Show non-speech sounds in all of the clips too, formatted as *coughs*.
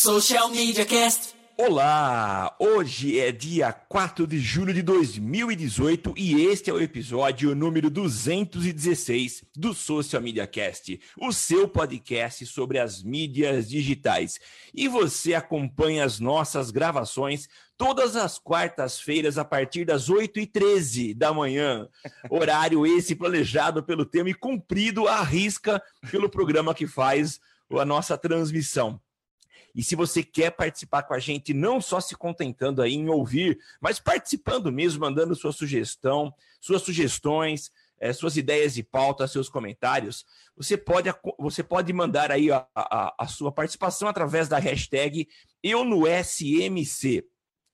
Social Media Cast. Olá! Hoje é dia 4 de julho de 2018 e este é o episódio número 216 do Social Media Cast, o seu podcast sobre as mídias digitais. E você acompanha as nossas gravações todas as quartas-feiras a partir das 8h13 da manhã. Horário esse planejado pelo tema e cumprido à risca pelo programa que faz a nossa transmissão. E se você quer participar com a gente, não só se contentando aí em ouvir, mas participando mesmo, mandando sua sugestão, suas sugestões, é, suas ideias de pauta, seus comentários, você pode, você pode mandar aí a, a, a sua participação através da hashtag Eu no SMC.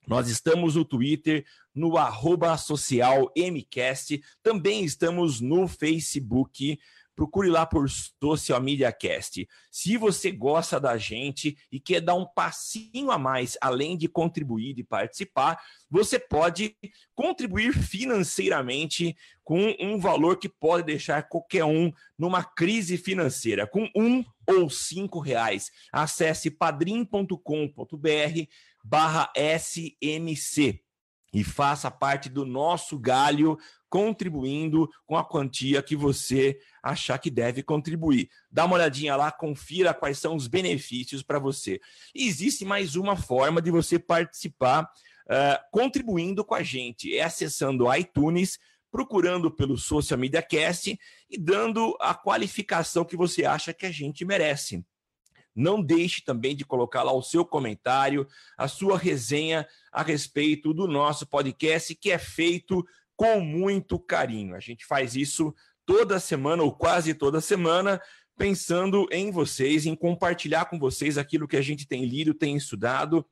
Nós estamos no Twitter, no arroba social MCast, também estamos no Facebook, procure lá por Social Media Cast. Se você gosta da gente e quer dar um passinho a mais, além de contribuir e participar, você pode contribuir financeiramente com um valor que pode deixar qualquer um numa crise financeira, com um ou cinco reais. Acesse padrim.com.br barra SMC e faça parte do nosso galho contribuindo com a quantia que você achar que deve contribuir. Dá uma olhadinha lá, confira quais são os benefícios para você. E existe mais uma forma de você participar uh, contribuindo com a gente, é acessando iTunes, procurando pelo Social Media Cast e dando a qualificação que você acha que a gente merece. Não deixe também de colocar lá o seu comentário, a sua resenha a respeito do nosso podcast, que é feito com muito carinho. A gente faz isso toda semana ou quase toda semana, pensando em vocês, em compartilhar com vocês aquilo que a gente tem lido, tem estudado.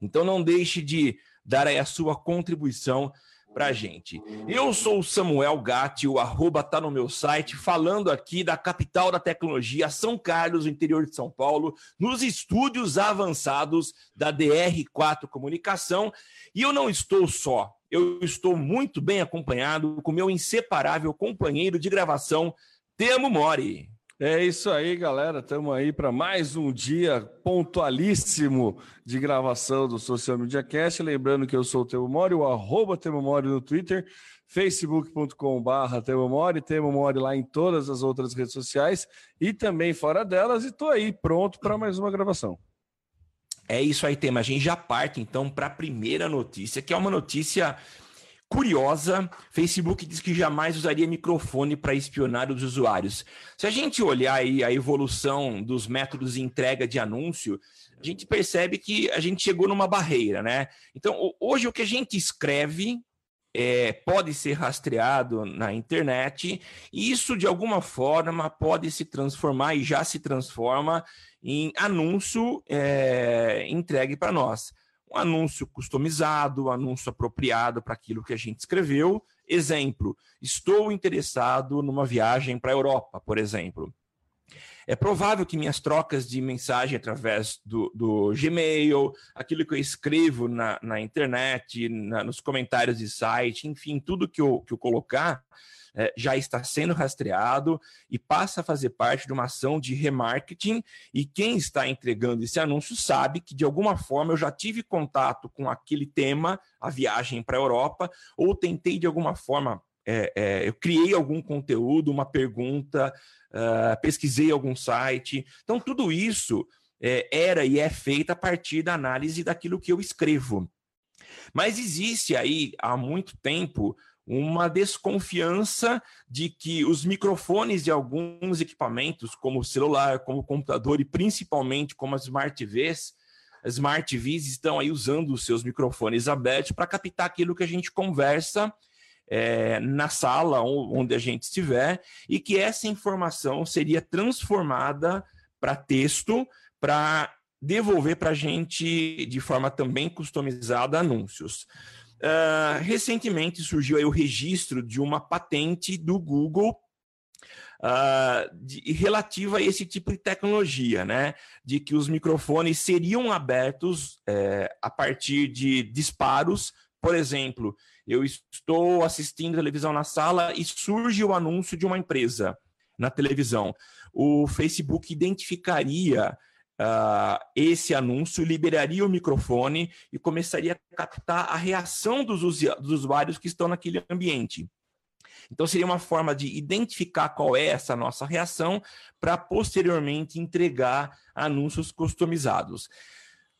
Então não deixe de dar aí a sua contribuição para a gente. Eu sou o Samuel Gatti, o arroba tá no meu site, falando aqui da capital da tecnologia, São Carlos, no interior de São Paulo, nos estúdios avançados da DR4 Comunicação. E eu não estou só, eu estou muito bem acompanhado com meu inseparável companheiro de gravação, Temo Mori. É isso aí, galera. Estamos aí para mais um dia pontualíssimo de gravação do Social Media Cast. Lembrando que eu sou o Temo Mori, o arroba Temo Mori no Twitter, facebook.com.br Temo Mori, lá em todas as outras redes sociais e também fora delas. E estou aí pronto para mais uma gravação. É isso aí, tema. A gente já parte então para a primeira notícia, que é uma notícia curiosa. Facebook diz que jamais usaria microfone para espionar os usuários. Se a gente olhar aí a evolução dos métodos de entrega de anúncio, a gente percebe que a gente chegou numa barreira, né? Então, hoje o que a gente escreve é, pode ser rastreado na internet, e isso de alguma forma pode se transformar e já se transforma em anúncio é, entregue para nós. Um anúncio customizado, um anúncio apropriado para aquilo que a gente escreveu. Exemplo: estou interessado numa viagem para a Europa, por exemplo. É provável que minhas trocas de mensagem através do, do Gmail, aquilo que eu escrevo na, na internet, na, nos comentários de site, enfim, tudo que eu, que eu colocar, é, já está sendo rastreado e passa a fazer parte de uma ação de remarketing. E quem está entregando esse anúncio sabe que, de alguma forma, eu já tive contato com aquele tema, a viagem para a Europa, ou tentei, de alguma forma, é, é, eu criei algum conteúdo, uma pergunta, uh, pesquisei algum site. Então, tudo isso é, era e é feito a partir da análise daquilo que eu escrevo. Mas existe aí há muito tempo uma desconfiança de que os microfones de alguns equipamentos, como o celular, como o computador e principalmente como as Smart TVs, Smart TVs estão aí usando os seus microfones abertos para captar aquilo que a gente conversa é, na sala onde a gente estiver e que essa informação seria transformada para texto para devolver para a gente de forma também customizada anúncios. Uh, recentemente surgiu aí o registro de uma patente do Google uh, de, relativa a esse tipo de tecnologia, né? De que os microfones seriam abertos é, a partir de disparos. Por exemplo, eu estou assistindo televisão na sala e surge o anúncio de uma empresa na televisão. O Facebook identificaria uh, esse anúncio, liberaria o microfone e começaria a captar a reação dos, dos usuários que estão naquele ambiente. Então, seria uma forma de identificar qual é essa nossa reação para posteriormente entregar anúncios customizados.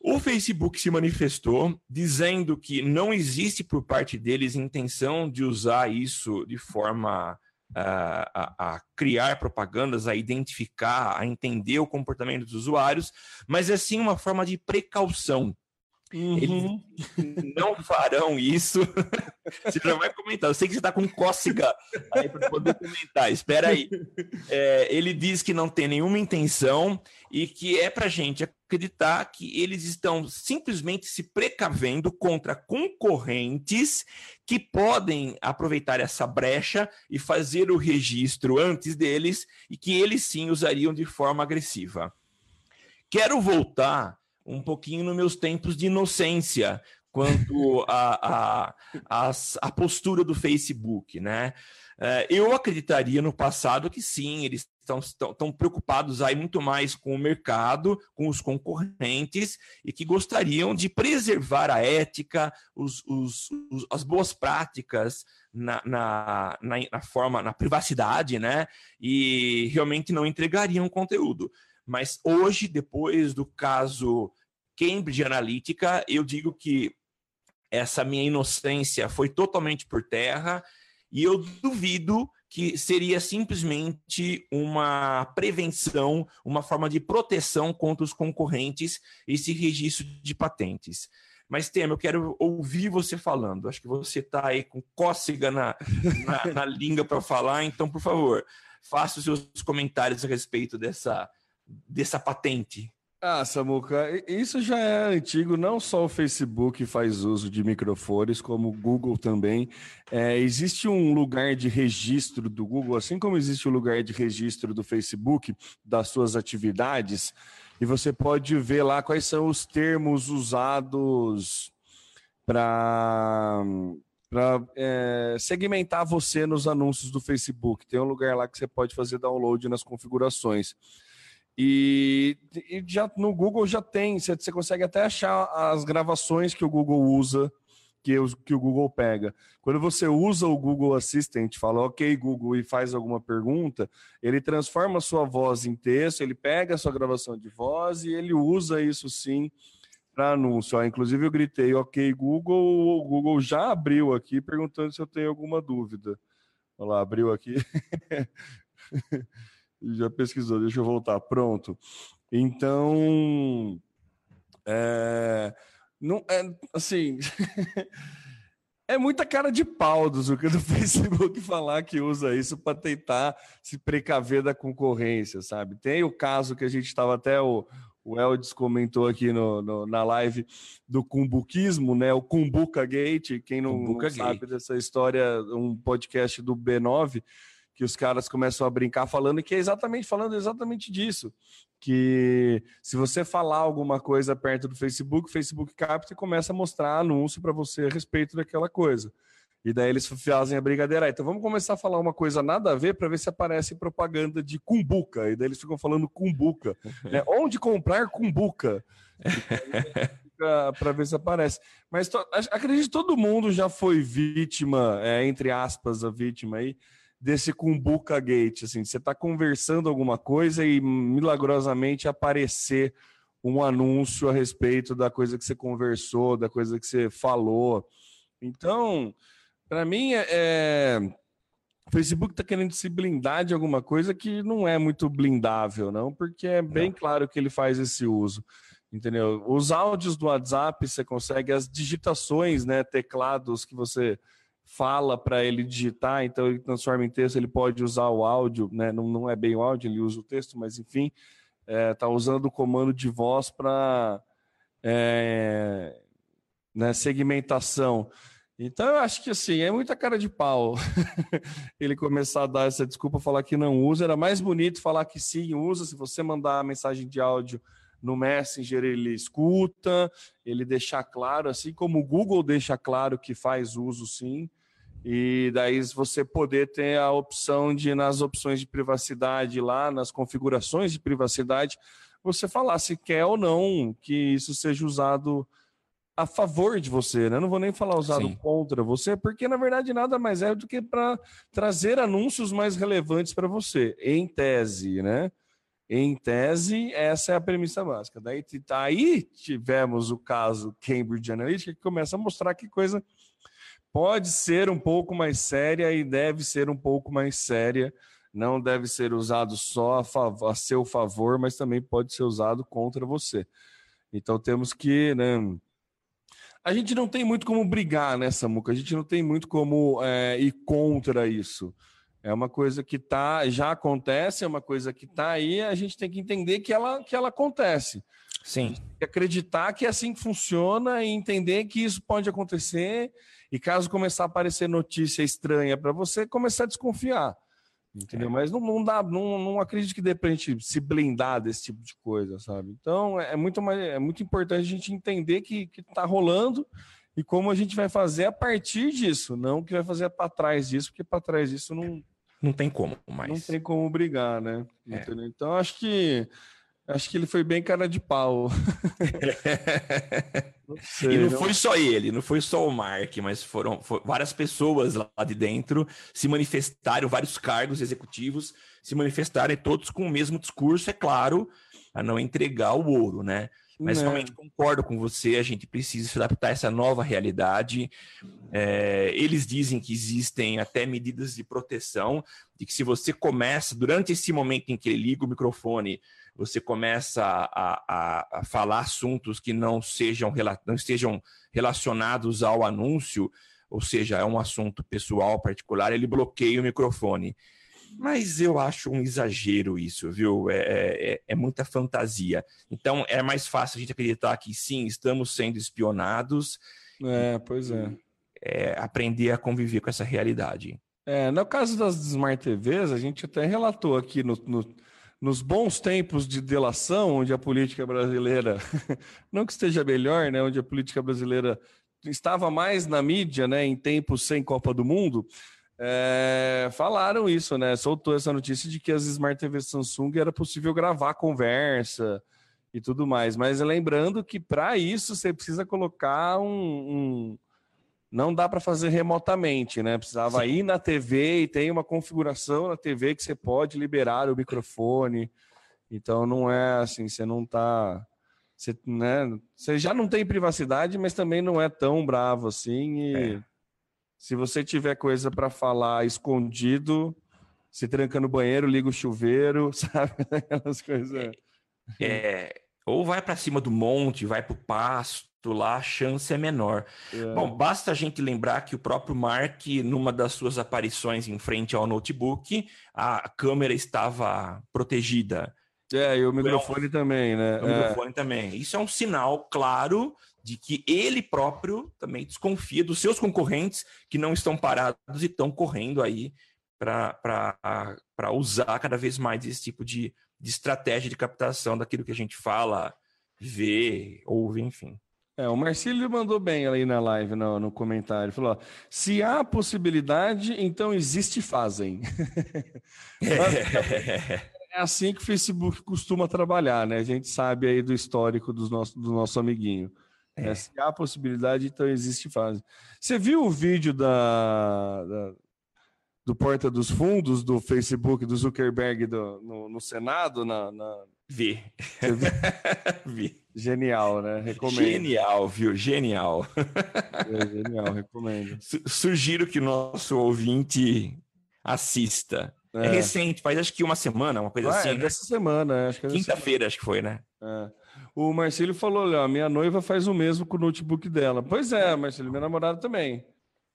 O Facebook se manifestou dizendo que não existe por parte deles intenção de usar isso de forma a, a, a, criar propagandas, a identificar, a entender o comportamento dos usuários, mas é sim uma forma de precaução. Uhum. Eles não farão isso. *laughs* você já vai comentar. Eu sei que você está com cócega aí para poder comentar. Espera aí. É, ele diz que não tem nenhuma intenção e que é para gente acreditar que eles estão simplesmente se precavendo contra concorrentes que podem aproveitar essa brecha e fazer o registro antes deles e que eles sim usariam de forma agressiva. Quero voltar um pouquinho nos meus tempos de inocência quanto *laughs* a, a, a, a postura do Facebook, né? É, eu acreditaria no passado que sim, eles estão preocupados aí muito mais com o mercado, com os concorrentes e que gostariam de preservar a ética, os, os, os, as boas práticas na, na, na, na, forma, na privacidade, né? E realmente não entregariam conteúdo. Mas hoje, depois do caso Cambridge Analytica, eu digo que essa minha inocência foi totalmente por terra e eu duvido que seria simplesmente uma prevenção, uma forma de proteção contra os concorrentes, esse registro de patentes. Mas, Temer, eu quero ouvir você falando. Acho que você está aí com cócega na, na, na *laughs* língua para falar, então, por favor, faça os seus comentários a respeito dessa, dessa patente. Ah, Samuca, isso já é antigo, não só o Facebook faz uso de microfones, como o Google também. É, existe um lugar de registro do Google, assim como existe o um lugar de registro do Facebook das suas atividades, e você pode ver lá quais são os termos usados para é, segmentar você nos anúncios do Facebook. Tem um lugar lá que você pode fazer download nas configurações. E, e, já no Google já tem, você, você, consegue até achar as gravações que o Google usa, que, o, que o Google pega. Quando você usa o Google Assistant, fala OK Google e faz alguma pergunta, ele transforma a sua voz em texto, ele pega a sua gravação de voz e ele usa isso sim para anúncio. Inclusive eu gritei OK Google, o Google já abriu aqui perguntando se eu tenho alguma dúvida. Olha lá, abriu aqui. *laughs* já pesquisou, deixa eu voltar. Pronto. Então, é, não é assim. *laughs* é muita cara de pau do Zuckerberg *laughs* do Facebook falar que usa isso para tentar se precaver da concorrência, sabe? Tem o caso que a gente estava até o, o Eldes comentou aqui no, no, na live do cumbuquismo, né? O Cumbuca Gate. Quem não, não sabe dessa história, um podcast do B9 que os caras começam a brincar falando que é exatamente falando exatamente disso, que se você falar alguma coisa perto do Facebook, o Facebook capta e começa a mostrar anúncio para você a respeito daquela coisa. E daí eles fazem a brigadeira. Então vamos começar a falar uma coisa nada a ver para ver se aparece propaganda de cumbuca. E daí eles ficam falando cumbuca. Né? *laughs* Onde comprar cumbuca? para ver se aparece. Mas to, acredito que todo mundo já foi vítima, é, entre aspas, a vítima aí, desse Kumbuka Gate, assim, você está conversando alguma coisa e milagrosamente aparecer um anúncio a respeito da coisa que você conversou, da coisa que você falou. Então, para mim, é, é... o Facebook está querendo se blindar de alguma coisa que não é muito blindável, não, porque é bem claro que ele faz esse uso. Entendeu? Os áudios do WhatsApp, você consegue as digitações, né, teclados que você fala para ele digitar, então ele transforma em texto, ele pode usar o áudio, né? não, não é bem o áudio, ele usa o texto, mas enfim, está é, usando o comando de voz para é, né, segmentação. Então eu acho que assim, é muita cara de pau *laughs* ele começar a dar essa desculpa, falar que não usa, era mais bonito falar que sim, usa, se você mandar a mensagem de áudio no Messenger ele escuta, ele deixa claro, assim como o Google deixa claro que faz uso sim, e daí você poder ter a opção de, nas opções de privacidade lá, nas configurações de privacidade, você falar se quer ou não que isso seja usado a favor de você, né? Não vou nem falar usado Sim. contra você, porque na verdade nada mais é do que para trazer anúncios mais relevantes para você, em tese, né? Em tese, essa é a premissa básica. Daí aí tivemos o caso Cambridge Analytica que começa a mostrar que coisa pode ser um pouco mais séria e deve ser um pouco mais séria. Não deve ser usado só a, a seu favor, mas também pode ser usado contra você. Então temos que, né, a gente não tem muito como brigar nessa muca, a gente não tem muito como é, ir contra isso. É uma coisa que tá, já acontece, é uma coisa que está aí, a gente tem que entender que ela, que ela acontece. Sim. Acreditar que é assim que funciona e entender que isso pode acontecer. E caso começar a aparecer notícia estranha para você, começar a desconfiar. Entendeu? É. Mas não, não dá, não, não acredito que dê para a gente se blindar desse tipo de coisa, sabe? Então é, é muito, mais, é muito importante a gente entender que está rolando e como a gente vai fazer a partir disso, não que vai fazer para trás disso, porque para trás disso não. Não tem como mais. Não tem como brigar, né? É. Então acho que Acho que ele foi bem cara de pau. *laughs* não sei, e não, não, foi só ele, não foi só o Mark, mas foram, foram, várias pessoas lá de dentro se manifestaram, vários cargos executivos se manifestaram, todos com o mesmo discurso, é claro, a não entregar o ouro, né? Mas não. realmente concordo com você, a gente precisa se adaptar a essa nova realidade. É, eles dizem que existem até medidas de proteção, de que se você começa, durante esse momento em que ele liga o microfone, você começa a, a, a falar assuntos que não sejam não estejam relacionados ao anúncio, ou seja, é um assunto pessoal particular, ele bloqueia o microfone. Mas eu acho um exagero isso, viu? É, é, é, é muita fantasia. Então é mais fácil a gente acreditar que sim, estamos sendo espionados. É, pois é. é aprender a conviver com essa realidade. É, no caso das Smart TVs, a gente até relatou aqui no, no nos bons tempos de delação, onde a política brasileira, *laughs* não que esteja melhor, né, onde a política brasileira estava mais na mídia, né, em tempos sem Copa do Mundo, é, falaram isso, né? Soltou essa notícia de que as Smart TV Samsung era possível gravar conversa e tudo mais. Mas lembrando que para isso você precisa colocar um, um não dá para fazer remotamente, né? Precisava Sim. ir na TV e tem uma configuração na TV que você pode liberar o microfone. Então não é assim, você não está você, né, você já não tem privacidade, mas também não é tão bravo assim. E é. Se você tiver coisa para falar escondido, se tranca no banheiro, liga o chuveiro, *laughs* sabe? Aquelas coisas. É, ou vai para cima do monte, vai para o pasto lá, a chance é menor. É. Bom, basta a gente lembrar que o próprio Mark, numa das suas aparições em frente ao notebook, a câmera estava protegida. É, e o microfone então, também, né? O é. microfone também. Isso é um sinal claro de que ele próprio também desconfia dos seus concorrentes que não estão parados e estão correndo aí para usar cada vez mais esse tipo de, de estratégia de captação daquilo que a gente fala, vê, ouve, enfim. É, o Marcílio mandou bem ali na live, no, no comentário. Falou: se há possibilidade, então existe fazem. *laughs* é assim que o Facebook costuma trabalhar, né? A gente sabe aí do histórico dos nosso, do nosso amiguinho. É. Se há possibilidade, então existe fazem. Você viu o vídeo da, da do Porta dos Fundos do Facebook do Zuckerberg do, no, no Senado? Na, na... Vi. *laughs* Vi. Genial, né? Recomendo. Genial, viu? Genial. É, genial, recomendo. *laughs* Sugiro que nosso ouvinte assista. É. é, recente, faz acho que uma semana, uma coisa ah, assim. É dessa semana, acho que é Quinta-feira, acho que foi, né? É. O Marcelo falou: olha, minha noiva faz o mesmo com o notebook dela. Pois é, Marcelo, minha namorada também.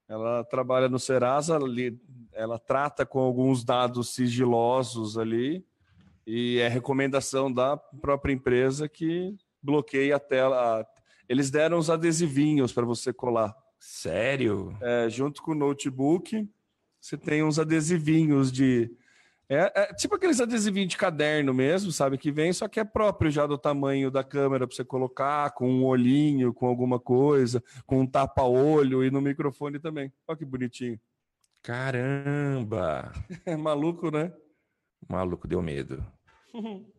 Ela trabalha no Serasa, ela trata com alguns dados sigilosos ali, e é recomendação da própria empresa que bloqueia a tela. Eles deram os adesivinhos para você colar. Sério? É, junto com o notebook, você tem uns adesivinhos de. É, é, tipo aqueles adesivinhos de caderno mesmo, sabe? Que vem, só que é próprio já do tamanho da câmera para você colocar, com um olhinho, com alguma coisa, com um tapa-olho e no microfone também. Olha que bonitinho. Caramba! *laughs* É maluco, né? Maluco, deu medo. *laughs*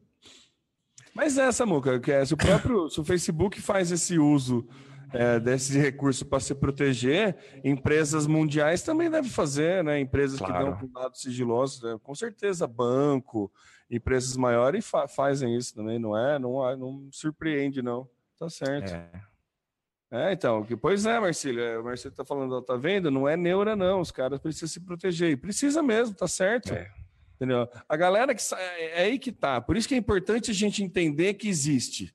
Mas é essa, Muca, que é, se o próprio se o Facebook faz esse uso é, desse recurso para se proteger, empresas mundiais também devem fazer, né? Empresas claro. que dão dados sigilosos, né? com certeza, banco, empresas maiores fa fazem isso também, não é? Não, não surpreende, não. Tá certo. É. É, então, que, pois é, Marcílio, é, o Marcílio tá falando, tá vendo? Não é neura, não, os caras precisam se proteger, e precisa mesmo, tá certo. É. Entendeu? A galera que é, é aí que tá, por isso que é importante a gente entender que existe,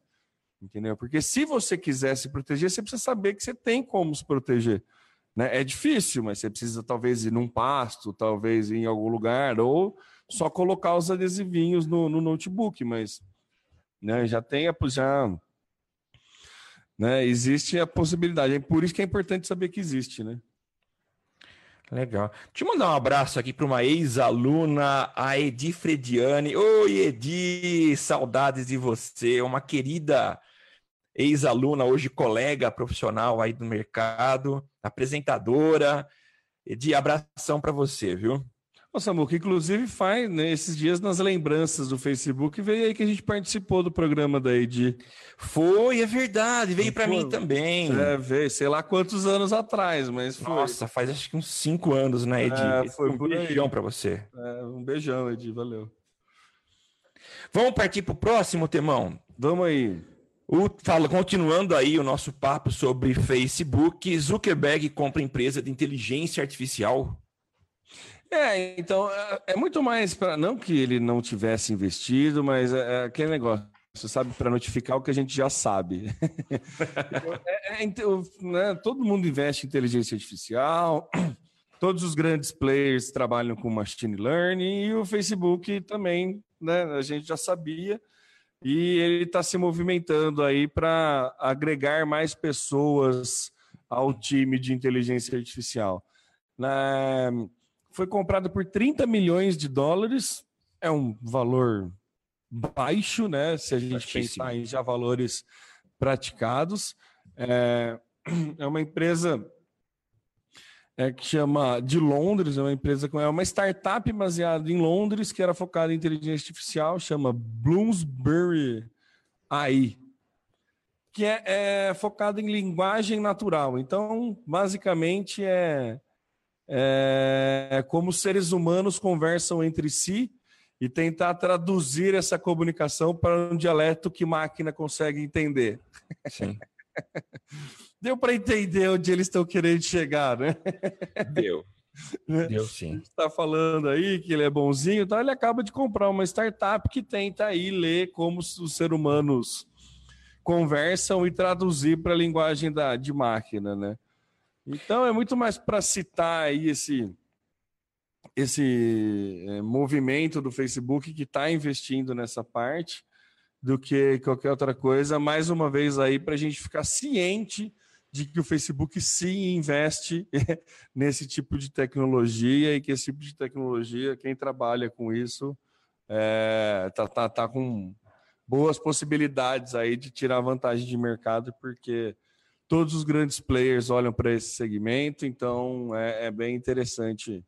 entendeu? Porque se você quiser se proteger, você precisa saber que você tem como se proteger. Né? É difícil, mas você precisa talvez ir num pasto, talvez ir em algum lugar, ou só colocar os adesivinhos no, no notebook, mas né, já tem a já né? Existe a possibilidade. É por isso que é importante saber que existe, né? Legal. Deixa eu mandar um abraço aqui para uma ex-aluna, a Edi Frediani. Oi, Edi, saudades de você. Uma querida ex-aluna, hoje colega profissional aí do mercado, apresentadora. Edi, abração para você, viu? Ô, Samuca, inclusive faz, né, esses dias nas lembranças do Facebook, veio aí que a gente participou do programa da Edi. Foi, é verdade, veio para mim também. É, veio, sei lá quantos anos atrás, mas foi. Nossa, faz acho que uns cinco anos, né, Edi? É, foi um beijão para você. É, um beijão, Edi, valeu. Vamos partir para o próximo, Temão? Vamos aí. O, fala, continuando aí o nosso papo sobre Facebook, Zuckerberg compra empresa de inteligência artificial é, então, é, é muito mais para. Não que ele não tivesse investido, mas é, é aquele negócio, sabe, para notificar o que a gente já sabe. *laughs* é, é, então, né, todo mundo investe em inteligência artificial, *clears throat* todos os grandes players trabalham com machine learning e o Facebook também, né, a gente já sabia. E ele está se movimentando aí para agregar mais pessoas ao time de inteligência artificial. Na, foi comprada por 30 milhões de dólares. É um valor baixo, né? Se a gente Baixíssimo. pensar em já valores praticados. É, *clears throat* é uma empresa é, que chama de Londres, é uma empresa é uma startup baseada em Londres que era focada em inteligência artificial, chama Bloomsbury AI, que é, é focada em linguagem natural. Então, basicamente é é, como seres humanos conversam entre si e tentar traduzir essa comunicação para um dialeto que máquina consegue entender. Sim. *laughs* Deu para entender onde eles estão querendo chegar, né? Deu. *laughs* Né? Deu sim. Está falando aí que ele é bonzinho, então ele acaba de comprar uma startup que tenta aí ler como os seres humanos conversam e traduzir para a linguagem da, de máquina, né? Então é muito mais para citar aí esse esse é, movimento do Facebook que está investindo nessa parte do que qualquer outra coisa. Mais uma vez aí para a gente ficar ciente de que o Facebook sim investe *laughs* nesse tipo de tecnologia e que esse tipo de tecnologia, quem trabalha com isso, é, tá, tá, tá com boas possibilidades aí de tirar vantagem de mercado, porque todos os grandes players olham para esse segmento, então é, é bem interessante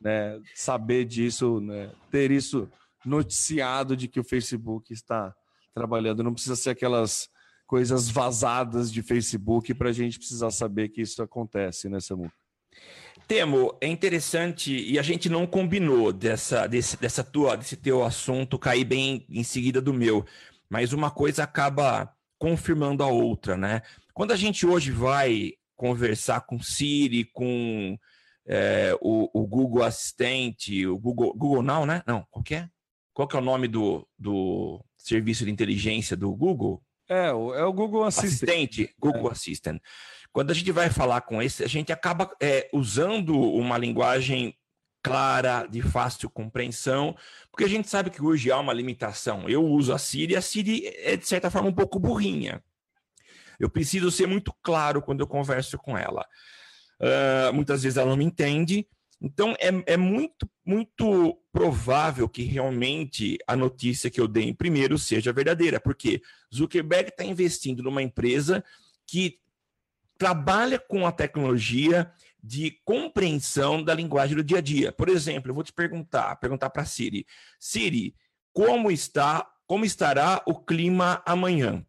né, saber disso, né, ter isso noticiado de que o Facebook está trabalhando. Não precisa ser aquelas coisas vazadas de Facebook para a gente precisar saber que isso acontece, né, Samu? Temo, é interessante e a gente não combinou dessa, desse, dessa tua, desse teu assunto cair bem em seguida do meu, mas uma coisa acaba confirmando a outra, né? Quando a gente hoje vai conversar com Siri, com é, o, o, Google Assistente, o Google, Google Now, né? Não, qual que é? Qual que é o nome do, do serviço de inteligência do Google? É, é o Google Assistant. Assistente, Google é. Assistant. Quando a gente vai falar com esse, a gente acaba é, usando uma linguagem clara, de fácil compreensão, porque a gente sabe que hoje há uma limitação. Eu uso a Siri, a Siri é, de certa forma, um pouco burrinha. Eu preciso ser muito claro quando eu converso com ela. Uh, muitas vezes ela não me entende. Então, é, é muito, muito provável que realmente a notícia que eu dei em primeiro seja verdadeira, porque Zuckerberg está investindo numa empresa que trabalha com a tecnologia de compreensão da linguagem do dia a dia. Por exemplo, eu vou te perguntar, perguntar para Siri, Siri, como está como estará o clima amanhã.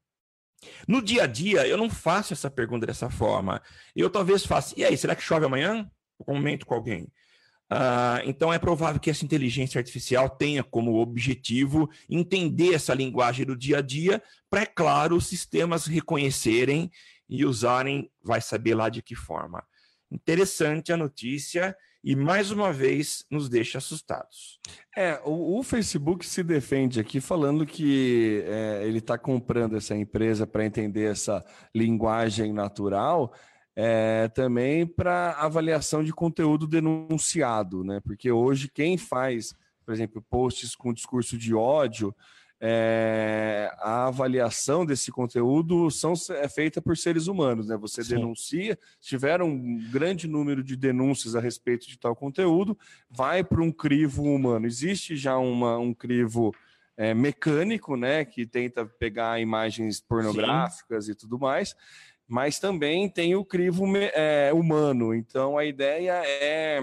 No dia a dia, eu não faço essa pergunta dessa forma. Eu talvez faça, e aí, será que chove amanhã? Eu comento com alguém. Uh, então é provável que essa inteligência artificial tenha como objetivo entender essa linguagem do dia a dia, para, é claro, os sistemas reconhecerem e usarem, vai saber lá de que forma. Interessante a notícia e mais uma vez nos deixa assustados. É, o, o Facebook se defende aqui falando que é, ele está comprando essa empresa para entender essa linguagem natural é, também para avaliação de conteúdo denunciado, né? Porque hoje quem faz, por exemplo, posts com discurso de ódio, é, a avaliação desse conteúdo são, é feita por seres humanos, né? Você Sim. denuncia, se tiver um grande número de denúncias a respeito de tal conteúdo, vai para um crivo humano. Existe já uma, um crivo é, mecânico, né? Que tenta pegar imagens pornográficas Sim. e tudo mais mas também tem o crivo é, humano. Então a ideia é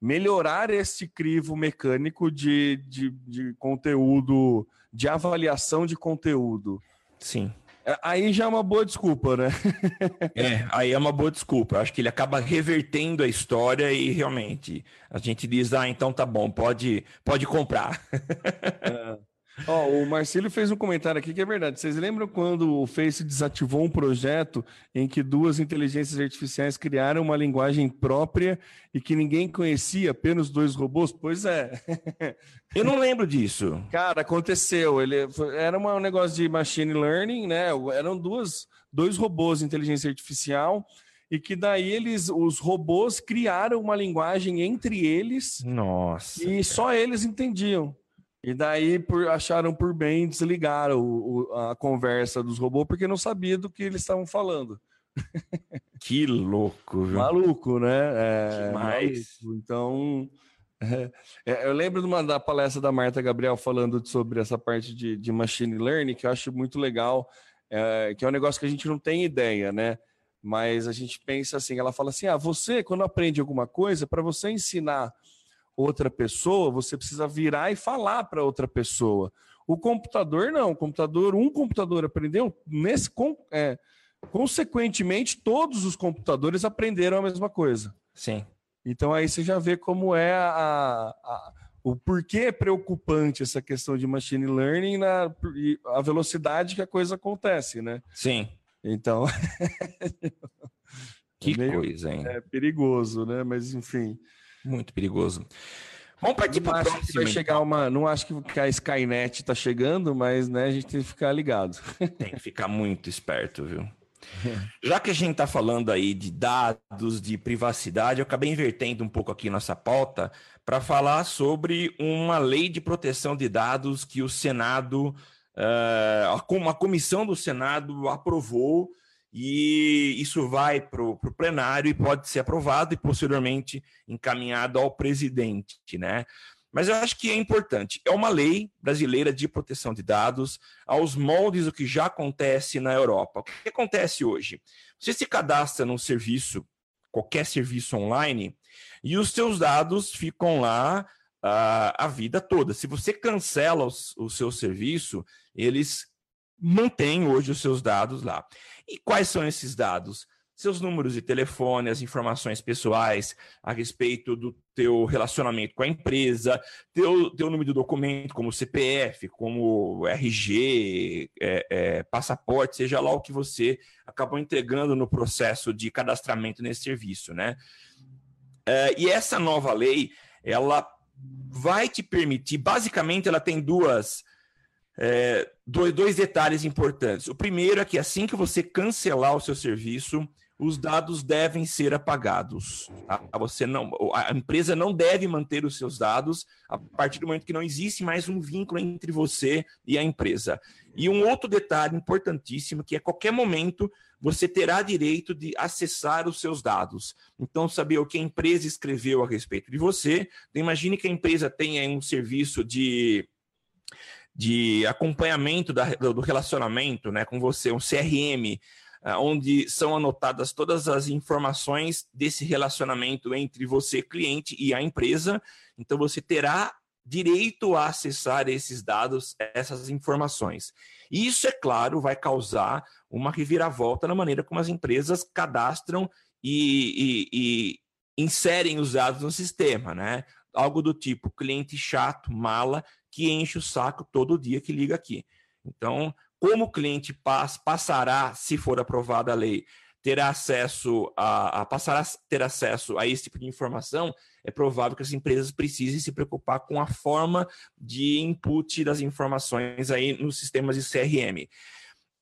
melhorar esse crivo mecânico de, de, de conteúdo, de avaliação de conteúdo. Sim. É, aí já é uma boa desculpa, né? *laughs* é, aí é uma boa desculpa. Acho que ele acaba revertendo a história e realmente a gente diz: ah, então tá bom, pode, pode comprar. *laughs* Ó, o Marcelo fez um comentário aqui que é verdade. Vocês lembram quando o Face desativou um projeto em que duas inteligências artificiais criaram uma linguagem própria e que ninguém conhecia, apenas dois robôs? Pois é. *laughs* Eu não lembro disso. Cara, aconteceu. Ele era um negócio de machine learning, né? Eram duas, dois robôs de inteligência artificial e que daí eles, os robôs criaram uma linguagem entre eles. Nossa. E só eles entendiam. E daí por, acharam por bem desligar o, o, a conversa dos robôs porque não sabia do que eles estavam falando. *laughs* Que louco, viu? Maluco, né? É, Maluco. Então, é, é, eu lembro de uma, da palestra da Marta Gabriel falando sobre essa parte de, de machine learning, que eu acho muito legal, é, que é um negócio que a gente não tem ideia, né? Mas a gente pensa assim, ela fala assim, ah, você, quando aprende alguma coisa, para você ensinar outra pessoa, você precisa virar e falar para outra pessoa. O computador não, o computador, um computador aprendeu, nesse é, consequentemente todos os computadores aprenderam a mesma coisa. Sim. Então aí você já vê como é a, a o porquê é preocupante essa questão de machine learning na a velocidade que a coisa acontece, né? Sim. Então *laughs* que é meio, coisa, hein? É perigoso, né? Mas enfim. Muito perigoso. Vamos partir para o próximo. vai chegar uma, não acho que a Skynet está chegando, mas né, a gente tem que ficar ligado. *laughs* Tem que ficar muito esperto, viu? Já que a gente está falando aí de dados, de privacidade, eu acabei invertendo um pouco aqui nossa pauta para falar sobre uma lei de proteção de dados que o Senado, uh, uma comissão do Senado aprovou e isso vai para o plenário e pode ser aprovado e posteriormente encaminhado ao presidente, né? Mas eu acho que é importante. É uma lei brasileira de proteção de dados aos moldes do que já acontece na Europa. O que acontece hoje? Você se cadastra num serviço, qualquer serviço online, e os seus dados ficam lá uh, a vida toda. Se você cancela os, o seu serviço, eles mantêm hoje os seus dados lá. E quais são esses dados? Seus números de telefone, as informações pessoais a respeito do teu relacionamento com a empresa, teu, teu número de documento, como CPF, como RG, é, é, passaporte, seja lá o que você acabou entregando no processo de cadastramento nesse serviço, né? É, e essa nova lei, ela vai te permitir, basicamente, ela tem duas é, dois, dois detalhes importantes. O primeiro é que assim que você cancelar o seu serviço, os dados devem ser apagados. Tá? Você não, a empresa não deve manter os seus dados a partir do momento que não existe mais um vínculo entre você e a empresa. E um outro detalhe importantíssimo que a qualquer momento você terá direito de acessar os seus dados. Então, saber o que a empresa escreveu a respeito de você. Então, imagine que a empresa tenha um serviço de de acompanhamento da, do relacionamento né, com você, um CRM, ah, onde são anotadas todas as informações desse relacionamento entre você, cliente, e a empresa. Então, você terá direito a acessar esses dados, essas informações. Isso, é claro, vai causar uma reviravolta na maneira como as empresas cadastram e, e, e inserem os dados no sistema, né? Algo do tipo cliente chato, mala, que enche o saco todo dia que liga aqui. Então, como o cliente pass, passará, se for aprovada a lei, terá acesso a, a passar a ter acesso a esse tipo de informação, é provável que as empresas precisem se preocupar com a forma de input das informações aí nos sistemas de CRM.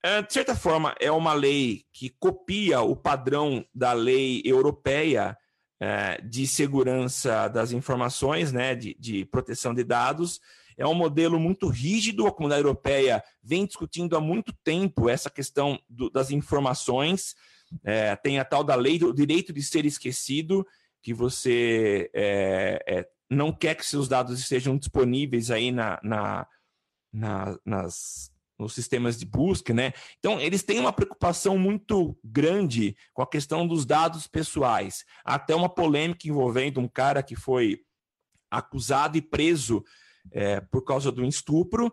É, de certa forma, é uma lei que copia o padrão da lei europeia é, de segurança das informações, né, de, de proteção de dados. É um modelo muito rígido, a comunidade europeia vem discutindo há muito tempo essa questão do, das informações. É, tem a tal da lei do direito de ser esquecido, que você é, é, não quer que seus dados estejam disponíveis aí na, na, na, nas, nos sistemas de busca, né? Então, eles têm uma preocupação muito grande com a questão dos dados pessoais. Até uma polêmica envolvendo um cara que foi acusado e preso é, por causa do estupro.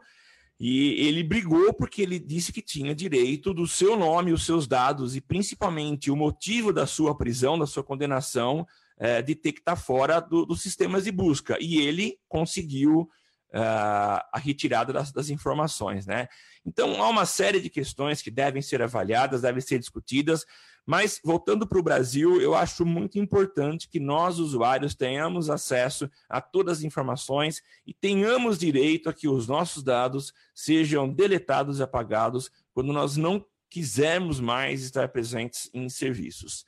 E ele brigou porque ele disse que tinha direito do seu nome, os seus dados e principalmente o motivo da sua prisão, da sua condenação, é, de ter que estar fora do, dos sistemas de busca. E ele conseguiu a retirada das, das, informações, né? Então, há uma série de questões que devem ser avaliadas, devem ser discutidas, mas voltando para o Brasil, eu acho muito importante que nós, usuários, tenhamos acesso a todas as informações e tenhamos direito a que os nossos dados sejam deletados e apagados quando nós não quisermos mais estar presentes em serviços.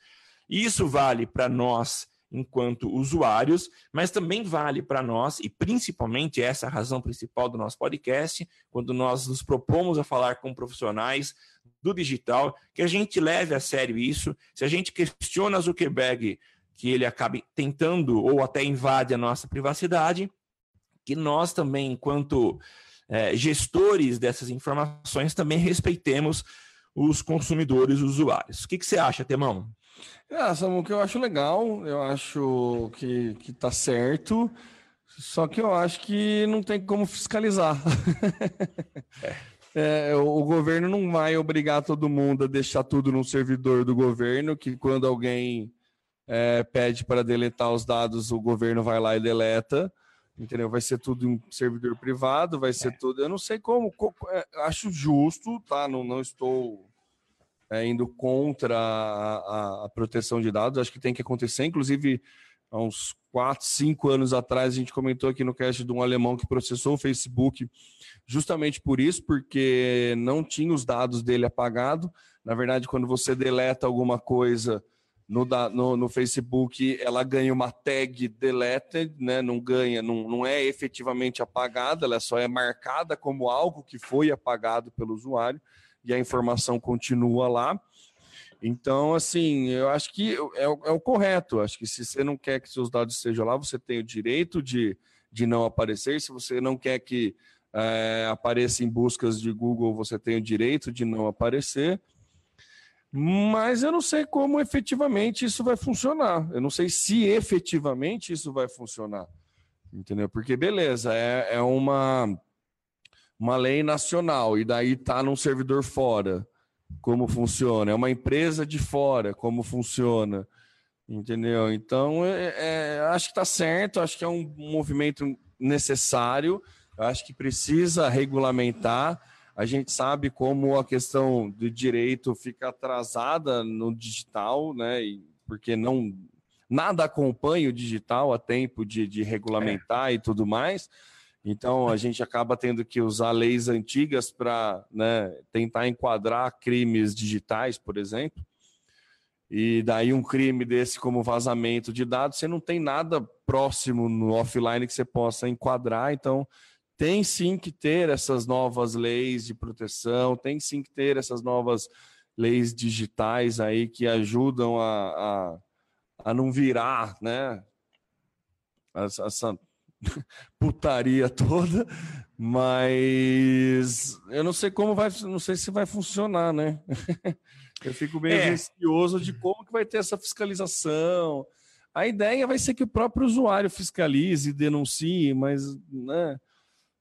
Isso vale para nós enquanto usuários, mas também vale para nós, e principalmente essa é a razão principal do nosso podcast, quando nós nos propomos a falar com profissionais do digital, que a gente leve a sério isso. Se a gente questiona Zuckerberg que ele acabe tentando ou até invade a nossa privacidade, que nós também, enquanto é, gestores dessas informações, também respeitemos os consumidores, os usuários. O que, que você acha, Temão? É, Samu, que eu acho legal, eu acho que, que tá certo, só que eu acho que não tem como fiscalizar. é. *laughs* é, o, o governo não vai obrigar todo mundo a deixar tudo no servidor do governo, que quando alguém é, pede para deletar os dados, o governo vai lá e deleta entendeu? Vai ser tudo em servidor privado, vai ser é. tudo. Eu não sei como, é, acho justo, tá? Não, não estou é, indo contra a, a, a, proteção de dados. Acho que tem que acontecer. Inclusive, há uns 4, 5 anos atrás, a gente comentou aqui no cast de um alemão que processou o Facebook justamente por isso, porque não tinha os dados dele apagado. Na verdade, quando você deleta alguma coisa no, no, no, Facebook, ela ganha uma tag deleted, né? não ganha, não, não é efetivamente apagada, ela só é marcada como algo que foi apagado pelo usuário e a informação continua lá. Então, assim, eu acho que é, o, é o correto. Acho que se você não quer que seus dados estejam lá, você tem o direito de, de não aparecer. Se você não quer que é, apareça em buscas de Google, você tem o direito de não aparecer. Mas eu não sei como efetivamente isso vai funcionar. Eu não sei se efetivamente isso vai funcionar. Entendeu? Porque, beleza, é, é uma uma lei nacional e daí está num servidor fora, como funciona? É uma empresa de fora, como funciona? Entendeu? Então, é, é, acho que está certo, acho que é um movimento necessário, acho que precisa regulamentar. A gente sabe como a questão do direito fica atrasada no digital, né? Porque não nada acompanha o digital a tempo de, de regulamentar é. e tudo mais. Então, a gente acaba tendo que usar leis antigas para né, tentar enquadrar crimes digitais, por exemplo. E daí, um crime desse, como vazamento de dados, você não tem nada próximo no offline que você possa enquadrar. Então, tem sim que ter essas novas leis de proteção, tem sim que ter essas novas leis digitais aí que ajudam a, a, a não virar, né? Essa, *laughs* putaria toda, mas eu não sei como vai, não sei se vai funcionar, né? *laughs* eu fico meio é. receoso de como que vai ter essa fiscalização. A ideia vai ser que o próprio usuário fiscalize, denuncie, mas né,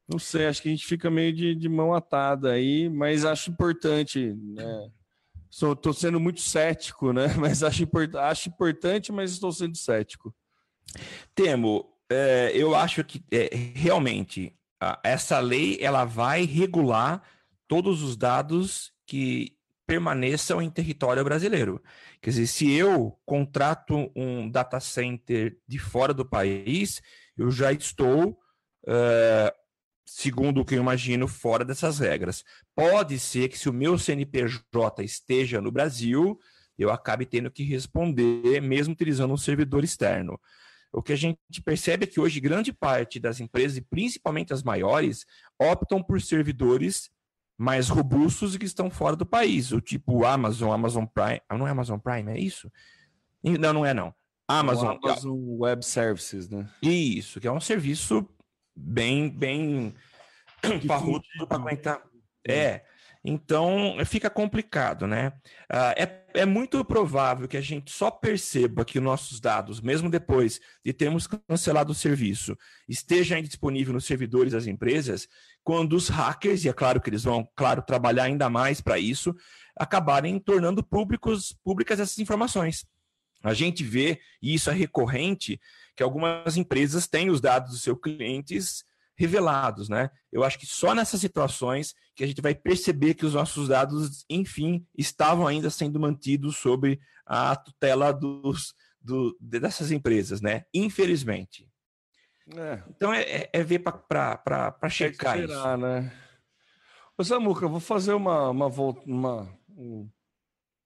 não sei, acho que a gente fica meio de, de mão atada aí, mas acho importante, né? Estou sendo muito cético, né? *laughs* Mas acho, import, acho importante, mas estou sendo cético. Temo, é, eu acho que é, realmente essa lei ela vai regular todos os dados que permaneçam em território brasileiro. Quer dizer, se eu contrato um data center de fora do país, eu já estou, uh, segundo o que eu imagino, fora dessas regras. Pode ser que se o meu CNPJ esteja no Brasil, eu acabe tendo que responder, mesmo utilizando um servidor externo. O que a gente percebe é que hoje grande parte das empresas, e principalmente as maiores, optam por servidores mais robustos e que estão fora do país, o tipo Amazon, Amazon Prime. Ah, não é Amazon Prime, é isso? Não, não é não. Amazon, o Amazon Web Services, né? Isso, que é um serviço bem, bem *coughs* parrudo para aguentar. É. Então fica complicado, né? Uh, é, é muito provável que a gente só perceba que nossos dados, mesmo depois de termos cancelado o serviço, estejam ainda disponível nos servidores das empresas, quando os hackers, e é claro que eles vão, claro, trabalhar ainda mais para isso, acabarem tornando públicos, públicas essas informações. A gente vê, e isso é recorrente, que algumas empresas têm os dados dos seus clientes revelados, né? Eu acho que só nessas situações que a gente vai perceber que os nossos dados, enfim, estavam ainda sendo mantidos sob a tutela dos, do, dessas empresas, né? Infelizmente. É. Então é, é, é ver para checar esperar, isso. Né? Ô Samuca, eu vou fazer uma, uma, uma um,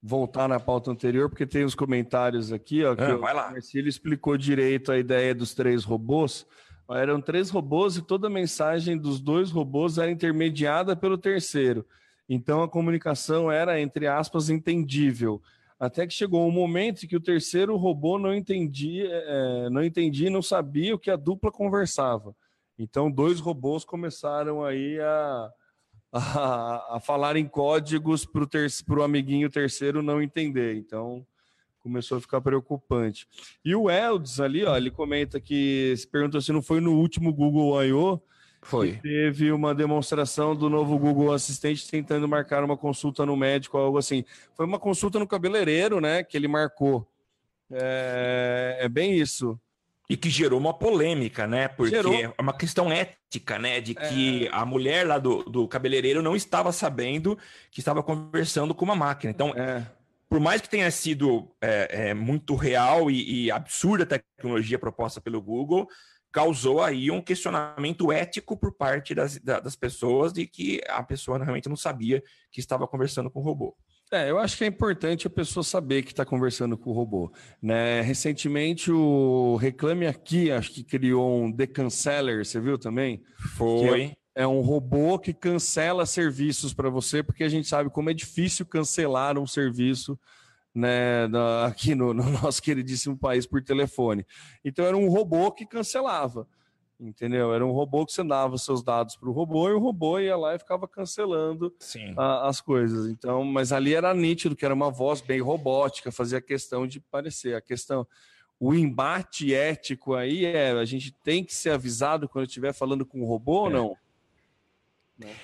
voltar na pauta anterior, porque tem os comentários aqui, ó, que ah, vai lá. Ele explicou direito a ideia dos três robôs. Eram três robôs e toda a mensagem dos dois robôs era intermediada pelo terceiro. Então a comunicação era, entre aspas, entendível. Até que chegou um momento que o terceiro robô não entendia, é, não entendia, não sabia o que a dupla conversava. Então dois robôs começaram aí a, a, a falar em códigos para o amiguinho terceiro não entender. Então começou a ficar preocupante. E o Eldes ali, ó, ele comenta que se pergunta se não foi no último Google I.O. Foi. teve uma demonstração do novo Google Assistente tentando marcar uma consulta no médico, algo assim. Foi uma consulta no cabeleireiro, né? Que ele marcou. É, é bem isso. E que gerou uma polêmica, né? Porque gerou. é uma questão ética, né? De que é... a mulher lá do, do cabeleireiro não estava sabendo que estava conversando com uma máquina. Então, é por mais que tenha sido é, é, muito real e, e, absurda a tecnologia proposta pelo Google, causou aí um questionamento ético por parte das, das pessoas de que a pessoa realmente não sabia que estava conversando com o robô. É, eu acho que é importante a pessoa saber que está conversando com o robô. Né? Recentemente, o Reclame Aqui, acho que criou um The Canceller, você viu também? Foi é um robô que cancela serviços para você, porque a gente sabe como é difícil cancelar um serviço né, aqui no, no, *laughs* nosso queridíssimo país por telefone. Então era um robô que cancelava, entendeu? Era um robô que você dava seus dados para o robô e o robô ia lá e ficava cancelando a, as coisas. Então, mas ali era nítido que era uma voz bem robótica, fazia questão de parecer. A questão, o embate ético aí é a gente tem que ser avisado quando estiver falando com o robô é. ou não? Né?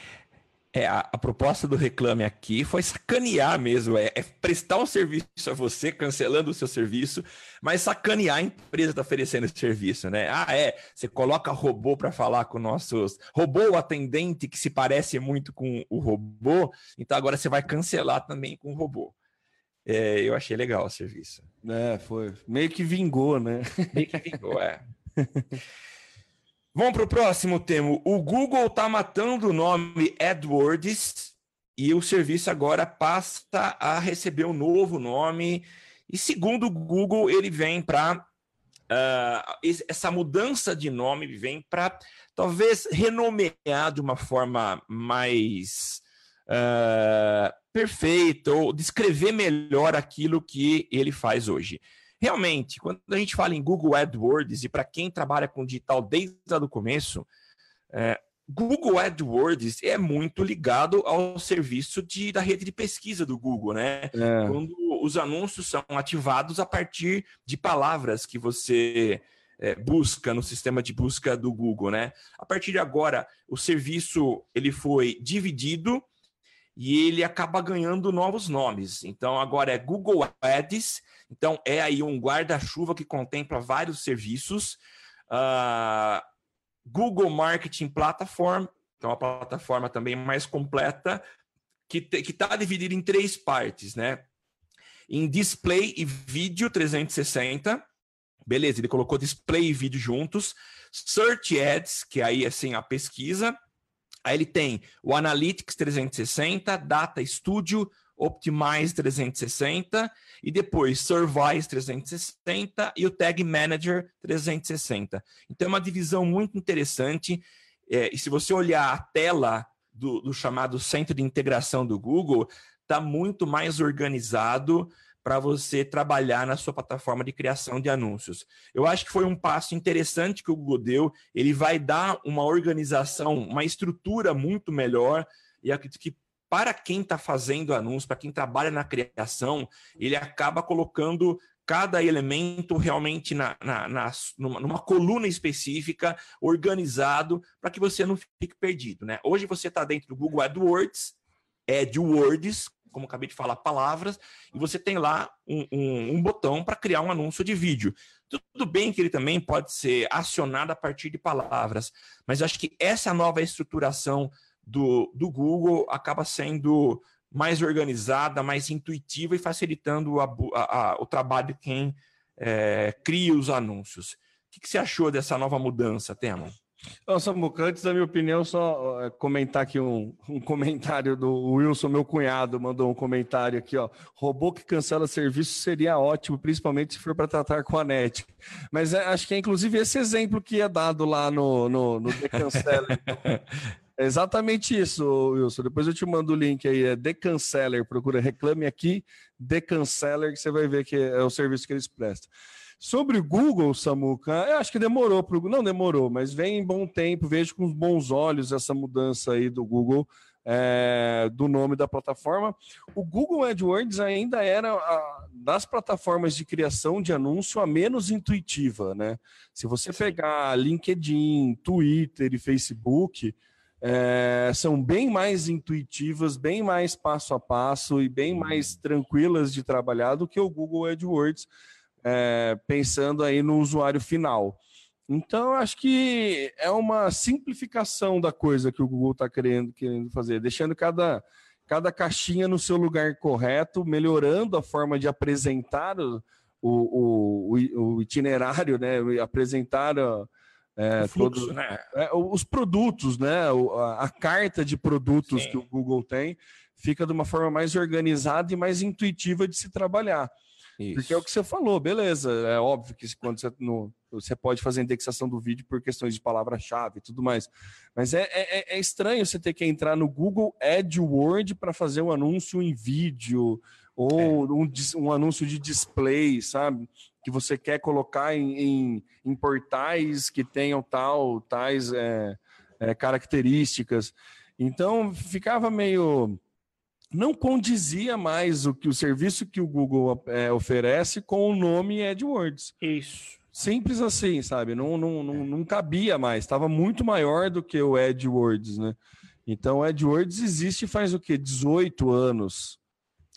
É, a, a, proposta do Reclame aqui foi sacanear mesmo, é, é, prestar um serviço a você, cancelando o seu serviço, mas sacanear a empresa está oferecendo esse serviço, né? Ah, é, você coloca robô para falar com nossos... Robô atendente que se parece muito com o robô, então agora você vai cancelar também com o robô. É, eu achei legal o serviço. É, foi. Meio que vingou, né? Meio que vingou, é. *laughs* Vamos para o próximo tema. O Google está matando o nome AdWords e o serviço agora passa a receber um novo nome. E segundo o Google, ele vem para. Uh, ah, essa mudança de nome vem para talvez renomear de uma forma mais uh, perfeita ou descrever melhor aquilo que ele faz hoje. Realmente, quando a gente fala em Google AdWords, e para quem trabalha com digital desde o começo, é, Google AdWords é muito ligado ao serviço de, da rede de pesquisa do Google, né? É. Quando os anúncios são ativados a partir de palavras que você é, busca no sistema de busca do Google, né? A partir de agora, o serviço ele foi dividido e ele acaba ganhando novos nomes. Então agora é Google Ads, então é aí um guarda-chuva que contempla vários serviços. Uh, Google Marketing Platform, que é uma plataforma também mais completa, que está dividida em três partes, né? Em display e vídeo 360, beleza, ele colocou display e vídeo juntos. Search Ads, que aí assim a pesquisa. Aí ele tem o Analytics 360, Data Studio, Optimize 360 e depois Service 360 e o Tag Manager 360. Então é uma divisão muito interessante. É, e se você olhar a tela do, do chamado centro de integração do Google, está muito mais organizado para você trabalhar na sua plataforma de criação de anúncios. Eu acho que foi um passo interessante que o Google deu. Ele vai dar uma organização, uma estrutura muito melhor. E acredito que para quem está fazendo anúncio, para quem trabalha na criação, ele acaba colocando cada elemento realmente na, na, na numa, numa, coluna específica, organizado, para que você não fique perdido. Né? Hoje você está dentro do Google AdWords, AdWords, como acabei de falar, palavras, e você tem lá um, um, um botão para criar um anúncio de vídeo. Tudo bem que ele também pode ser acionado a partir de palavras, mas acho que essa nova estruturação do, do Google acaba sendo mais organizada, mais intuitiva e facilitando a, a, a, o trabalho de quem é, cria os anúncios. O que, que, você achou dessa nova mudança, Temo? Nossa, Muca, antes da minha opinião, só é, comentar aqui um, um, comentário do Wilson, meu cunhado, mandou um comentário aqui, ó. Robô que cancela serviço seria ótimo, principalmente se for para tratar com a NET. Mas é, acho que é inclusive esse exemplo que é dado lá no, no, no *laughs* The Cancela. É exatamente isso, Wilson. Depois eu te mando o link aí, é The Canceller. Procura Reclame Aqui, The Canceller, que você vai ver que é o serviço que eles prestam. Sobre o Google, Samuca, eu acho que demorou para Não demorou, mas vem em bom tempo, vejo com bons olhos essa mudança aí do Google, é, do nome da plataforma. O Google AdWords ainda era a, das plataformas de criação de anúncio a menos intuitiva, né? Se você pegar LinkedIn, Twitter e Facebook, é, são bem mais intuitivas, bem mais passo a passo e bem mais tranquilas de trabalhar do que o Google AdWords é, pensando aí no usuário final. Então, acho que é uma simplificação da coisa que o Google está querendo, querendo fazer, deixando cada, cada caixinha no seu lugar correto, melhorando a forma de apresentar o, o, o, o itinerário, né? apresentar é, fluxo, todo, né? É, os produtos, né? A, a carta de produtos Sim. que o Google tem fica de uma forma mais organizada e mais intuitiva de se trabalhar. Isso. Porque é o que você falou, beleza. É óbvio que quando você, no, você pode fazer indexação do vídeo por questões de palavra-chave e tudo mais. Mas é, é, é, estranho você ter que entrar no Google AdWords para fazer um anúncio em vídeo ou é. um, um anúncio de display, sabe? Que você quer colocar em, em, em portais que tenham tal, tais é, é, características. Então ficava meio não condizia mais o que o serviço que o Google é, oferece com o nome AdWords. Isso. Simples assim, sabe? Não, não, não, não cabia mais. Estava muito maior do que o AdWords, né? Então, o AdWords existe faz o quê? 18 anos.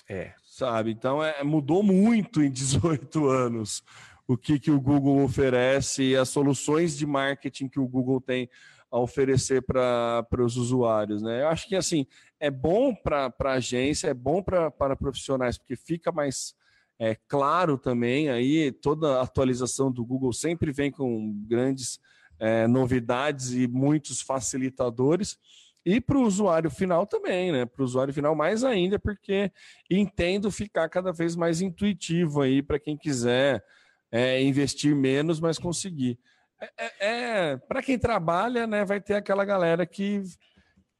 É. Sabe? Então, é, mudou muito em *laughs* 18 anos o que, que o Google oferece e as soluções de marketing que o Google tem a oferecer para os usuários. Né? Eu acho que assim é bom para a agência, é bom para profissionais, porque fica mais é, claro também aí toda atualização do Google sempre vem com grandes é, novidades e muitos facilitadores. E para o usuário final também, né? Para o usuário final mais ainda, porque entendo ficar cada vez mais intuitivo aí para quem quiser é, investir menos, mas conseguir. É, é, é para quem trabalha, né, vai ter aquela galera que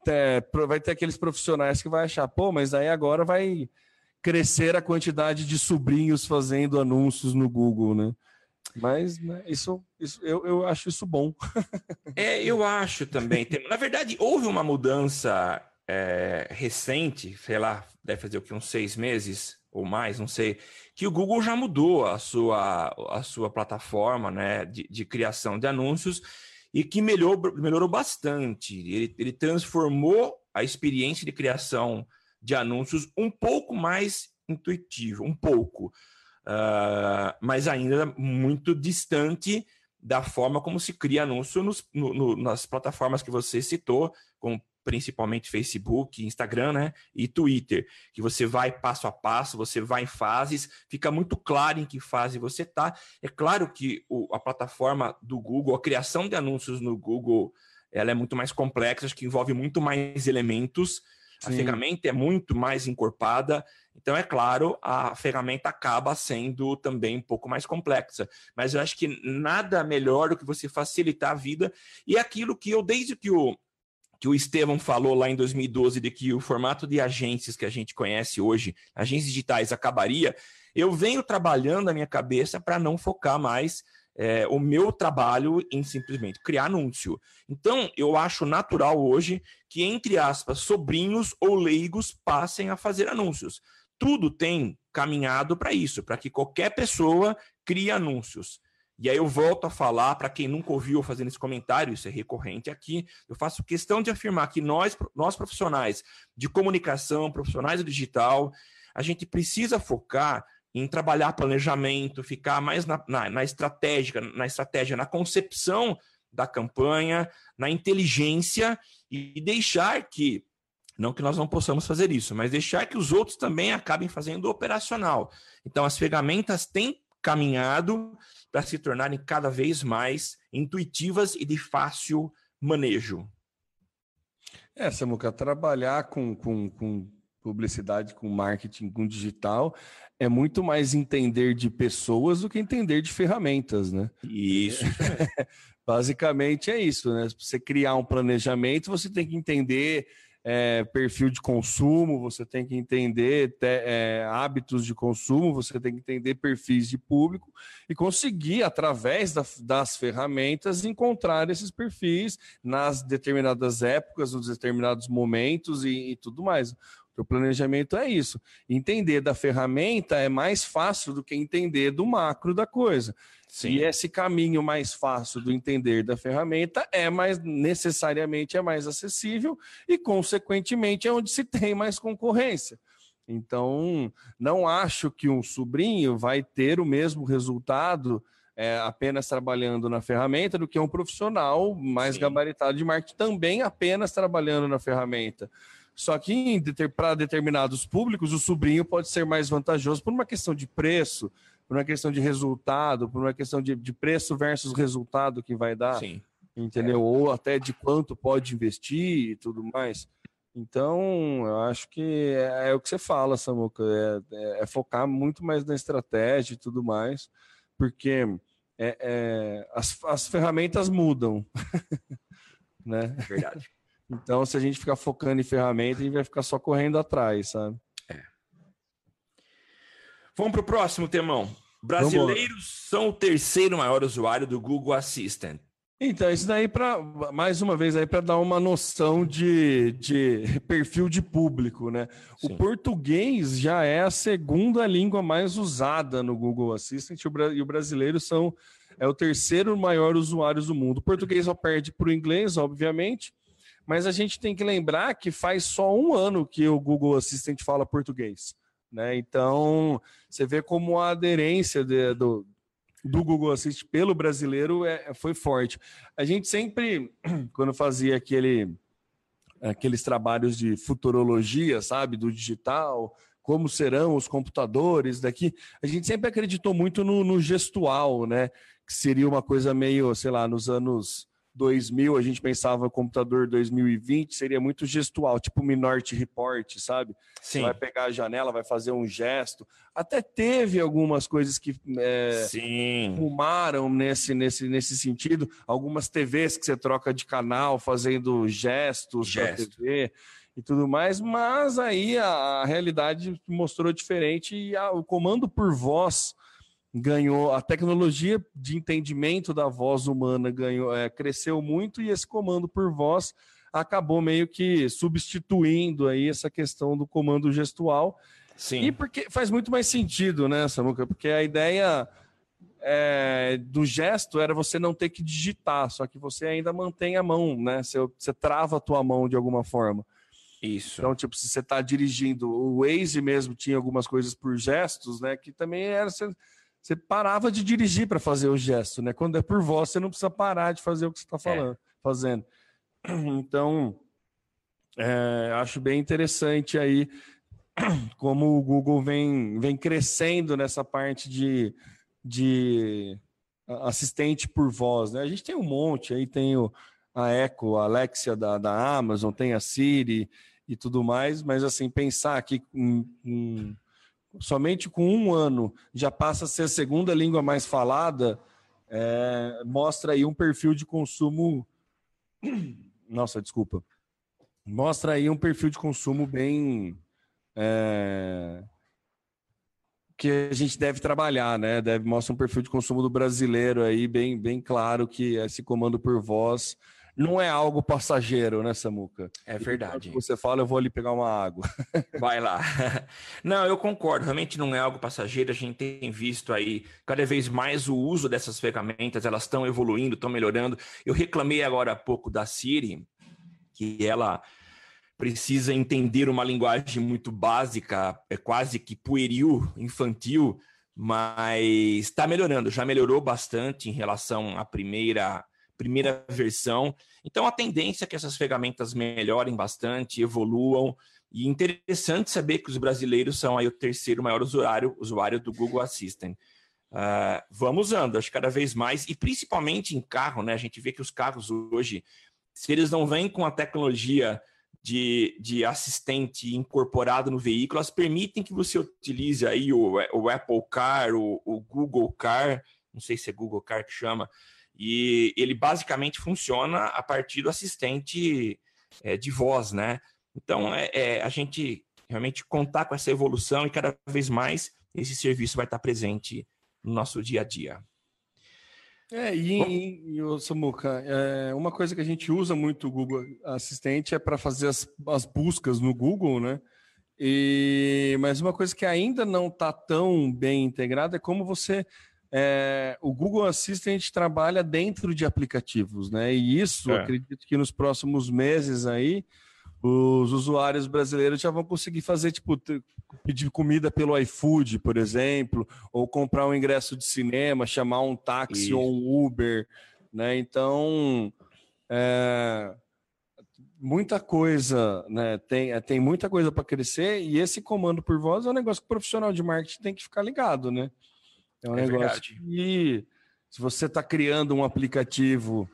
é, vai ter aqueles profissionais que vai achar, pô, mas aí agora vai crescer a quantidade de sobrinhos fazendo anúncios no Google, né? Mas né, isso, isso eu, eu acho isso bom. é, eu acho também. Na verdade, houve uma mudança é, recente, sei lá, deve fazer o que uns seis meses, ou mais, não sei, que o Google já mudou a sua, a sua plataforma né, de, de criação de anúncios e que melhorou, melhorou bastante. Ele, ele transformou a experiência de criação de anúncios um pouco mais intuitivo, um pouco, uh, mas ainda muito distante da forma como se cria anúncio nos, no, no, nas plataformas que você citou, como principalmente Facebook, Instagram, né? E Twitter, que você vai passo a passo, você vai em fases, fica muito claro em que fase você está. É claro que o, a plataforma do Google, a criação de anúncios no Google, ela é muito mais complexa, acho que envolve muito mais elementos. Sim. A ferramenta é muito mais encorpada, então, é claro, a ferramenta acaba sendo também um pouco mais complexa. Mas eu acho que nada melhor do que você facilitar a vida. E é aquilo que eu, desde que o, que o Estevam falou lá em 2012 de que o formato de agências que a gente conhece hoje, agências digitais, acabaria, eu venho trabalhando na minha cabeça para não focar mais é, o meu trabalho em simplesmente criar anúncio. Então, eu acho natural hoje que, entre aspas, sobrinhos ou leigos passem a fazer anúncios. Tudo tem caminhado para isso, para que qualquer pessoa crie anúncios. E aí eu volto a falar, para quem nunca ouviu fazendo esse comentário, isso é recorrente aqui, eu faço questão de afirmar que nós, nós profissionais de comunicação, profissionais do digital, a gente precisa focar em trabalhar planejamento, ficar mais na, na, na estratégia, na estratégia, na concepção da campanha, na inteligência e deixar que, não que nós não possamos fazer isso, mas deixar que os outros também acabem fazendo o operacional. Então, as ferramentas têm caminhado para se tornarem cada vez mais intuitivas e de fácil manejo. É, Samuca, trabalhar com, com, com publicidade, com marketing, com digital, é muito mais entender de pessoas do que entender de ferramentas, né? Isso. *laughs* Basicamente é isso, né? você criar um planejamento, você tem que entender é, perfil de consumo, você tem que entender te, é, hábitos de consumo, você tem que entender perfis de público e conseguir, através da, das ferramentas, encontrar esses perfis nas determinadas épocas, nos determinados momentos e, e tudo mais. O planejamento é isso. Entender da ferramenta é mais fácil do que entender do macro da coisa. Sim. E esse caminho mais fácil do entender da ferramenta é mais necessariamente é mais acessível e, consequentemente, é onde se *laughs* tem mais concorrência. Então, não acho que um sobrinho vai ter o mesmo resultado é, apenas trabalhando na ferramenta do que um profissional mais Sim. gabaritado de marketing também apenas trabalhando na ferramenta. Só que para determinados públicos, o sobrinho pode ser mais vantajoso por uma questão de preço, por uma questão de resultado, por uma questão de, de preço versus resultado que vai dar. Sim. Entendeu? É. Ou até de quanto pode investir e tudo mais. Então, eu acho que é, é o que você fala, Samuca, é, é, é, focar muito mais na estratégia e tudo mais, porque é, é as, as ferramentas mudam. *laughs* né? É verdade. Então, se a gente ficar focando em ferramenta, a gente vai ficar só correndo atrás, sabe? Vamos para o próximo, Temão. Brasileiros são o terceiro maior usuário do Google Assistant. Então, isso daí, para mais uma vez, aí para dar uma noção de, de perfil de público, né? Sim. O português já é a segunda língua mais usada no Google Assistant e o brasileiro são é o terceiro maior usuário do mundo. O português só perde para o inglês, obviamente, mas a gente tem que lembrar que faz só um ano que o Google Assistant fala português. Né? Então, você vê como a aderência de, do, do Google Assist pelo brasileiro é, foi forte. A gente sempre, *clears throat* quando fazia aquele, aqueles trabalhos de futurologia, sabe, do digital, como serão os computadores daqui, a gente sempre acreditou muito no, no gestual, né? Que seria uma coisa meio, sei lá, nos anos 2000, a gente pensava computador 2020 seria muito gestual, tipo Minority Report, sabe? Sim. Você vai pegar a janela, vai fazer um gesto. Até teve algumas coisas que é, fumaram nesse, nesse, nesse sentido. Algumas TVs que você troca de canal fazendo gestos Gesto. TV e tudo mais, mas aí a, a realidade mostrou diferente e a, o comando por voz ganhou a tecnologia de entendimento da voz humana ganhou é, cresceu muito e esse comando por voz acabou meio que substituindo aí essa questão do comando gestual Sim. E porque faz muito mais sentido, né, Samuca? Porque a ideia é, do gesto era você não ter que digitar, só que você ainda mantém a mão, né? Você, você trava a tua mão de alguma forma. Isso. Então, tipo, se você está dirigindo, o Waze mesmo tinha algumas coisas por gestos, né? Que também era. Você, você parava de dirigir para fazer o gesto, né? Quando é por voz, você não precisa parar de fazer o que você está é. falando, é. fazendo. *clears throat* Então, é, acho bem interessante aí *clears throat* como o Google vem, vem crescendo nessa parte de de assistente por voz. Né? A gente tem um monte, aí tem o, a Echo, a Alexia da, da Amazon, tem a Siri e tudo mais, mas assim, pensar que somente com um ano já passa a ser a segunda língua mais falada, é, mostra aí um perfil de consumo. *clears throat* Nossa, desculpa. Mostra aí um perfil de consumo bem. É que a gente deve trabalhar, né? Deve mostrar um perfil de consumo do brasileiro aí bem, bem claro que esse comando por voz não é algo passageiro, né, Samuca? É verdade. você fala, eu vou ali pegar uma água. *laughs* Vai lá. *laughs* Não, eu concordo. Realmente não é algo passageiro. A gente tem visto aí cada vez mais o uso dessas ferramentas. Elas estão evoluindo, estão melhorando. Eu reclamei agora há pouco da Siri, que ela precisa entender uma linguagem muito básica, é quase que pueril, infantil, mas está melhorando, já melhorou bastante em relação à primeira, primeira versão. Então a tendência é que essas ferramentas melhorem bastante, evoluam. E interessante saber que os brasileiros são aí o terceiro maior usuário, usuário do Google Assistant. Uh, vamos usando, acho cada vez mais, e principalmente em carro, né? A gente vê que os carros hoje, se eles não vêm com a tecnologia de, de assistente incorporado no veículo, elas permitem que você utilize aí o, o Apple Car, o, o Google Car, não sei se é Google Car que chama, e ele basicamente funciona a partir do assistente é, de voz, né? Então, é, é, a gente realmente contar com essa evolução e cada vez mais esse serviço vai estar presente no nosso dia a dia. É, e, e o Samuca, é, uma coisa que a gente usa muito o Google Assistente é para fazer as, as buscas no Google, né? E, mas uma coisa que ainda não está tão bem integrada é como você. É, o Google Assistant trabalha dentro de aplicativos, né? E isso, é. acredito que nos próximos meses aí, os usuários brasileiros já vão conseguir fazer, tipo, pedir comida pelo iFood, por exemplo, ou comprar um ingresso de cinema, chamar um táxi Isso. ou um Uber, né? Então, é, muita coisa, né? Tem, é, tem muita coisa para crescer e esse comando por voz é um negócio que o profissional de marketing tem que ficar ligado, né? É um é negócio verdade. que se você está criando um aplicativo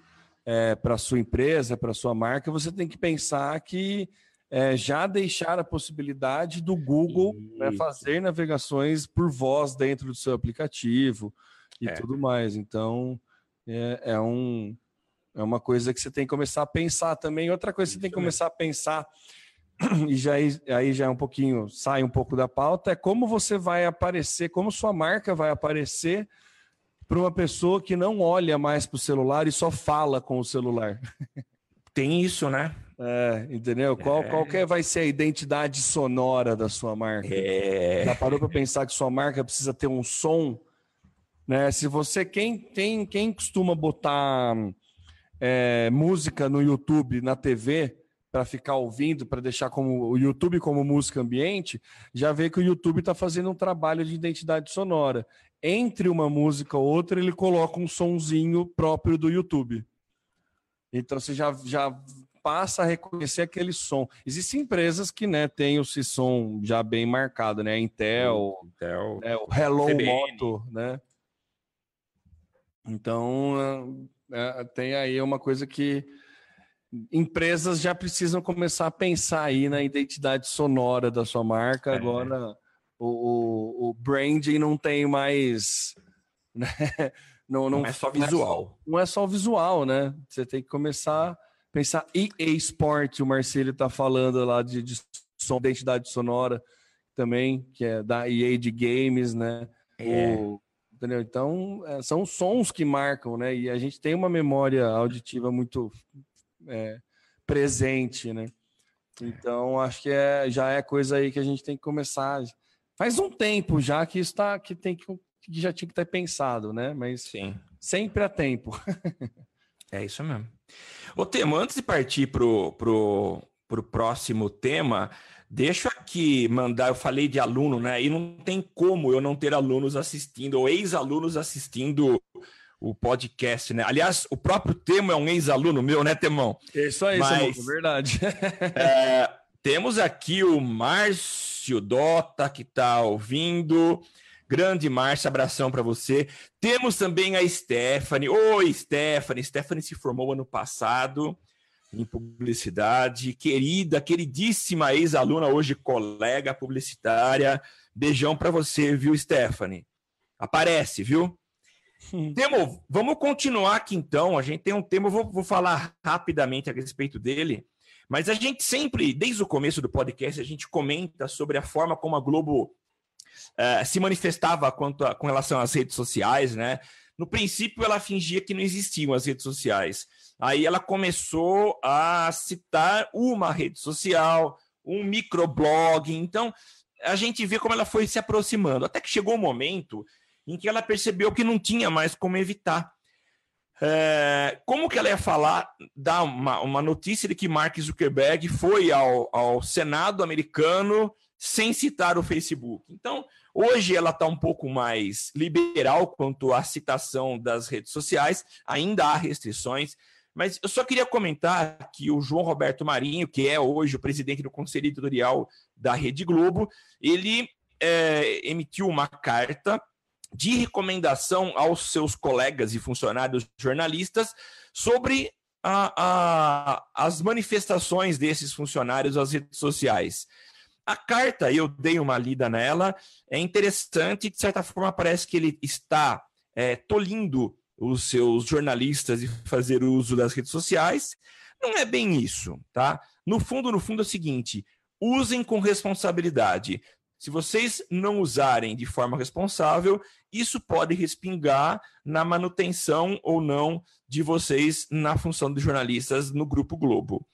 é, para sua empresa, para sua marca, você tem que pensar que é, já deixar a possibilidade do Google né, fazer navegações por voz dentro do seu aplicativo e é. tudo mais. Então, é, é, um, é uma coisa que você tem que começar a pensar também. Outra coisa que você tem que começar a pensar, *clears throat* e já aí já é um pouquinho, sai um pouco da pauta, é como você vai aparecer, como sua marca vai aparecer para uma pessoa que não olha mais para o celular e só fala com o celular. *laughs* Tem isso, né? É, entendeu? Qual, é. qual que vai ser a identidade sonora da sua marca? É. Já parou para pensar que sua marca precisa ter um som? Né? Se você, quem, tem, quem costuma botar é, música no YouTube, na TV, para ficar ouvindo, para deixar como o YouTube como música ambiente, já vê que o YouTube está fazendo um trabalho de identidade sonora. Entre uma música ou outra, ele coloca um sonzinho próprio do YouTube. Então você já, já passa a reconhecer aquele som. Existem empresas que né, têm esse som já bem marcado, né? Intel, Intel né, o Hello CBN. Moto, né? Então é, é, tem aí uma coisa que empresas já precisam começar a pensar aí na identidade sonora da sua marca. É. Agora o, o, o, branding não tem mais. *laughs* Né? Não, não, não, é só visual. Não é só, visual, né? Você tem que começar a pensar EA Sport, o Marcelo está falando lá de, de som, identidade sonora também, que é da EA de games, né? É. O, entendeu? Então, é, são sons que marcam, né? E a gente tem uma memória auditiva muito é, presente, né? Então, acho que é, já é coisa aí que a gente tem que começar faz um tempo já que está que tem que, que já tinha que ter pensado, né? Mas Sim. sempre há tempo. é isso mesmo. Ô, Temo, antes de partir pro, pro, pro próximo tema, deixa aqui mandar, eu falei de aluno, né? E não tem como eu não ter alunos assistindo, ou ex-alunos assistindo o podcast, né? Aliás, o próprio Temo é um ex-aluno meu, né, Temão? Isso aí, Mas, é verdade. *laughs* é, temos aqui o Márcio Dota, que está ouvindo. Grande Márcio, abração para você. Temos também a Stephanie. Oi, Stephanie. Stephanie se formou ano passado em publicidade. Querida, queridíssima ex-aluna, hoje colega publicitária. Beijão para você, viu, Stephanie? Aparece, viu? Temo, vamos continuar aqui então. A gente tem um tema, eu vou, vou falar rapidamente a respeito dele. Mas a gente sempre, desde o começo do podcast, a gente comenta sobre a forma como a Globo uh, se manifestava quanto a, com relação às redes sociais, né? No princípio, ela fingia que não existiam as redes sociais. Aí ela começou a citar uma rede social, um microblog. Então, a gente vê como ela foi se aproximando. Até que chegou um momento em que ela percebeu que não tinha mais como evitar. É, como que ela ia falar, dar uma, uma notícia de que Mark Zuckerberg foi ao, ao Senado americano sem citar o Facebook? Então, hoje ela está um pouco mais liberal quanto à citação das redes sociais, ainda há restrições, mas eu só queria comentar que o João Roberto Marinho, que é hoje o presidente do Conselho Editorial da Rede Globo, ele é, emitiu uma carta de recomendação aos seus colegas e funcionários jornalistas sobre a, a, as manifestações desses funcionários às redes sociais. A carta, eu dei uma lida nela, é interessante, de certa forma parece que ele está é, tolindo os seus jornalistas de fazer uso das redes sociais. Não é bem isso, tá? No fundo, no fundo é o seguinte: usem com responsabilidade. Se vocês não usarem de forma responsável, isso pode respingar na manutenção ou não de vocês na função de jornalistas no Grupo Globo.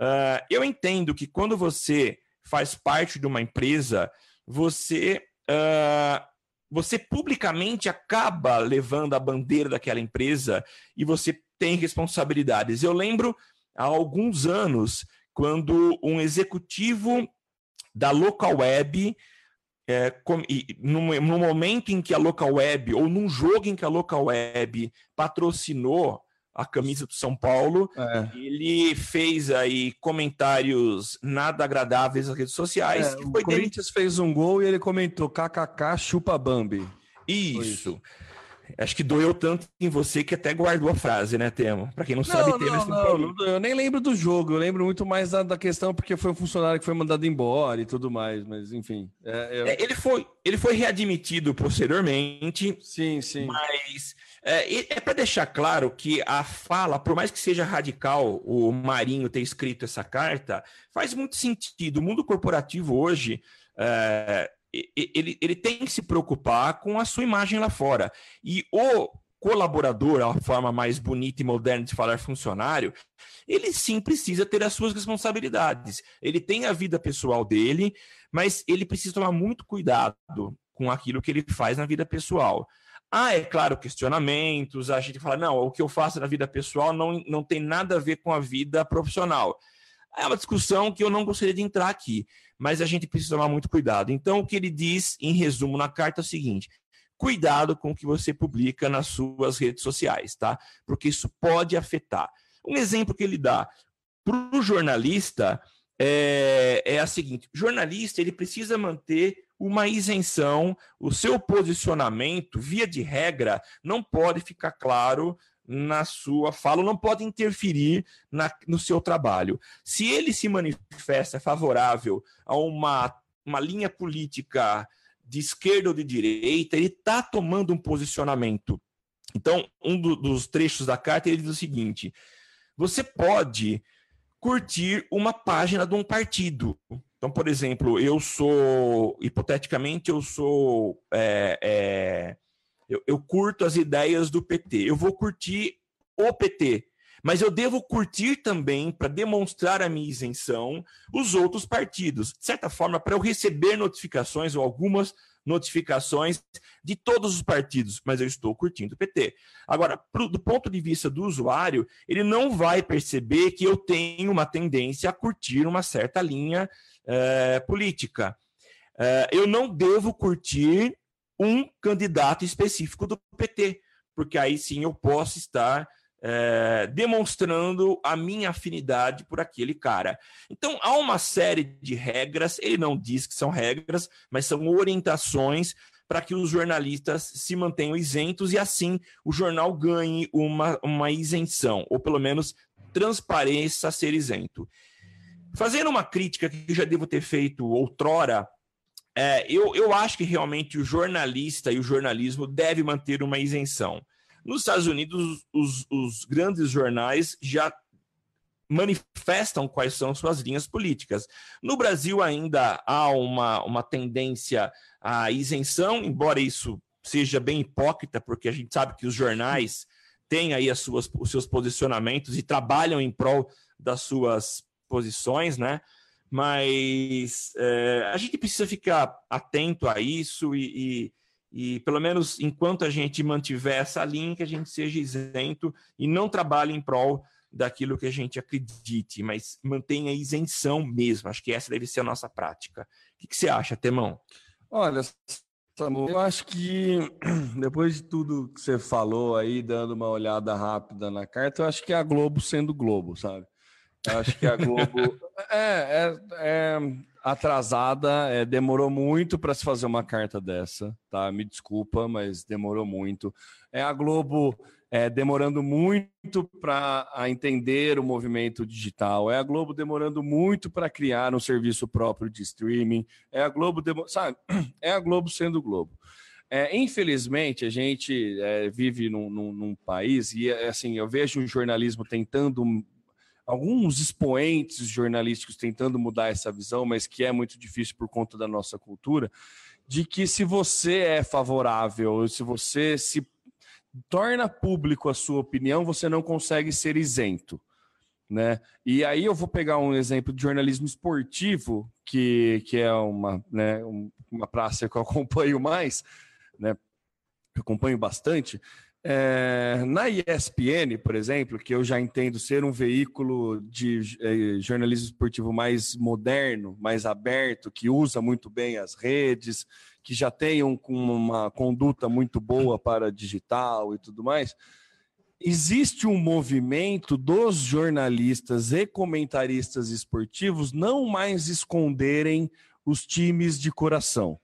Uh, eu entendo que quando você faz parte de uma empresa, você, uh, você publicamente acaba levando a bandeira daquela empresa e você tem responsabilidades. Eu lembro há alguns anos, quando um executivo da local web, é, com, e, no, no, momento em que a local web, ou num jogo em que a local web patrocinou a camisa do São Paulo, é. ele fez aí comentários nada agradáveis nas redes sociais. É, o Corinthians dele... fez um gol e ele comentou kkk chupa Bambi. Isso. Acho que doeu tanto em você que até guardou a frase, né, Temo? Para quem não, não sabe, Temo não, não, não, Eu nem lembro do jogo, eu lembro muito mais da, da, questão porque foi um funcionário que foi mandado embora e tudo mais, mas enfim. É, eu... é, ele, foi, ele foi readmitido posteriormente. Sim, sim. Mas é, é para deixar claro que a fala, por mais que seja radical o Marinho ter escrito essa carta, faz muito sentido. O mundo corporativo hoje. É, ele, ele tem que se preocupar com a sua imagem lá fora. E o colaborador, a forma mais bonita e moderna de falar funcionário, ele sim precisa ter as suas responsabilidades. Ele tem a vida pessoal dele, mas ele precisa tomar muito cuidado com aquilo que ele faz na vida pessoal. Ah, é claro, questionamentos, a gente fala, não, o que eu faço na vida pessoal não, não tem nada a ver com a vida profissional. É uma discussão que eu não gostaria de entrar aqui, mas a gente precisa tomar muito cuidado. Então, o que ele diz, em resumo, na carta é o seguinte: cuidado com o que você publica nas suas redes sociais, tá? Porque isso pode afetar. Um exemplo que ele dá para o jornalista é, é a seguinte: o jornalista ele precisa manter uma isenção, o seu posicionamento, via de regra, não pode ficar claro na sua fala, não pode interferir na, no seu trabalho. Se ele se manifesta favorável a uma, uma linha política de esquerda ou de direita, ele está tomando um posicionamento. Então, um do, dos trechos da carta ele diz o seguinte: você pode curtir uma página de um partido. Então, por exemplo, eu sou, hipoteticamente, eu sou é, é, eu, eu curto as ideias do PT, eu vou curtir o PT, Mas eu devo curtir também, para demonstrar a minha isenção, os outros partidos. De certa forma, para eu receber notificações ou algumas notificações de todos os partidos, mas eu estou curtindo o PT. Agora, pro, do ponto de vista do usuário, ele não vai perceber que eu tenho uma tendência a curtir uma certa linha é, política. É, eu não devo curtir um candidato específico do PT, porque aí sim eu posso estar é, demonstrando a minha afinidade por aquele cara. Então, há uma série de regras, ele não diz que são regras, mas são orientações para que os jornalistas se mantenham isentos e assim o jornal ganhe uma, uma isenção, ou pelo menos transpareça ser isento. Fazendo uma crítica que já devo ter feito outrora, é, eu, eu acho que realmente o jornalista e o jornalismo deve manter uma isenção. Nos Estados Unidos, os, os grandes jornais já manifestam quais são suas linhas políticas. No Brasil ainda há uma, uma tendência à isenção, embora isso seja bem hipócrita, porque a gente sabe que os jornais têm aí as suas, os seus posicionamentos e trabalham em prol das suas posições, né? Mas é, a gente precisa ficar atento a isso e, e e pelo menos enquanto a gente mantiver essa linha, que a gente seja isento e não trabalhe em prol daquilo que a gente acredite, mas mantenha a isenção mesmo. Acho que essa deve ser a nossa prática. O que, que você acha, Temão? Olha, Samu, eu acho que *clears throat* depois de tudo que você falou aí, dando uma olhada rápida na carta, eu acho que é a Globo sendo Globo, sabe? Acho que a Globo *laughs* é, é, é atrasada, é, demorou muito para se fazer uma carta dessa, tá? Me desculpa, mas demorou muito. É a Globo é, demorando muito para entender o movimento digital, é a Globo demorando muito para criar um serviço próprio de streaming, é a Globo, sabe? *clears throat* É a Globo sendo Globo. É, infelizmente, a gente é, vive num, num, num, país e assim eu vejo o jornalismo tentando alguns expoentes jornalísticos tentando mudar essa visão, mas que é muito difícil por conta da nossa cultura, de que se você é favorável, se você se torna público a sua opinião, você não consegue ser isento. Né? E aí eu vou pegar um exemplo de jornalismo esportivo, que, que é uma, né, uma praça que eu *laughs* acompanho mais, né? Eu acompanho bastante, é, na ESPN, por exemplo, que eu já entendo ser um veículo de é, jornalismo esportivo mais moderno, mais aberto, que usa muito bem as redes, que já tem um, uma conduta muito boa para digital e tudo mais, existe um movimento dos jornalistas e comentaristas esportivos não mais esconderem os times de coração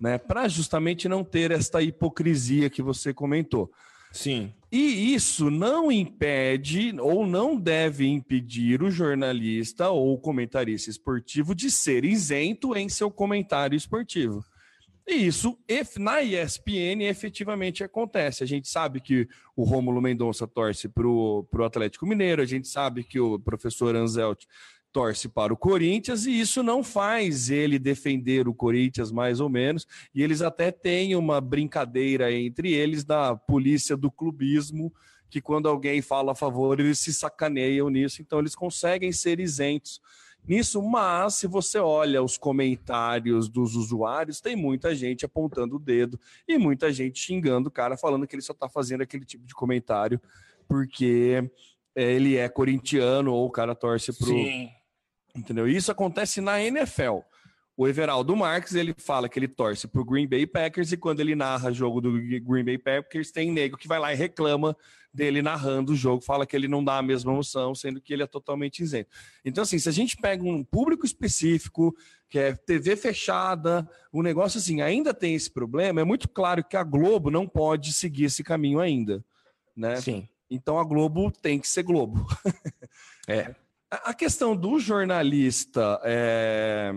né? Para justamente não ter esta hipocrisia que você comentou. Sim. E isso não impede ou não deve impedir o jornalista ou comentarista esportivo de ser isento em seu comentário esportivo. E isso na ESPN efetivamente acontece. A gente sabe que o Rômulo Mendonça torce para o Atlético Mineiro, a gente sabe que o professor Anzelt torce para o Corinthians e isso não faz ele defender o Corinthians mais ou menos. E eles até têm uma brincadeira entre eles da polícia do clubismo, que quando alguém fala a favor, eles se sacaneiam nisso, então eles conseguem ser isentos nisso, mas se você olha os comentários dos usuários, tem muita gente apontando o dedo e muita gente xingando o cara, falando que ele só está fazendo aquele tipo de comentário porque é, ele é corintiano ou o cara torce pro. Entendeu? Isso acontece na NFL. O Everaldo Marques, ele fala que ele torce para o Green Bay Packers e quando ele narra jogo do Green Bay Packers, tem nego que vai lá e reclama dele narrando o jogo, fala que ele não dá a mesma emoção, sendo que ele é totalmente isento. Então, assim, se a gente pega um público específico, que é TV fechada, o um negócio assim, ainda tem esse problema, é muito claro que a Globo não pode seguir esse caminho ainda, né? Sim. Então a Globo tem que ser Globo. é. *laughs* A questão do jornalista é,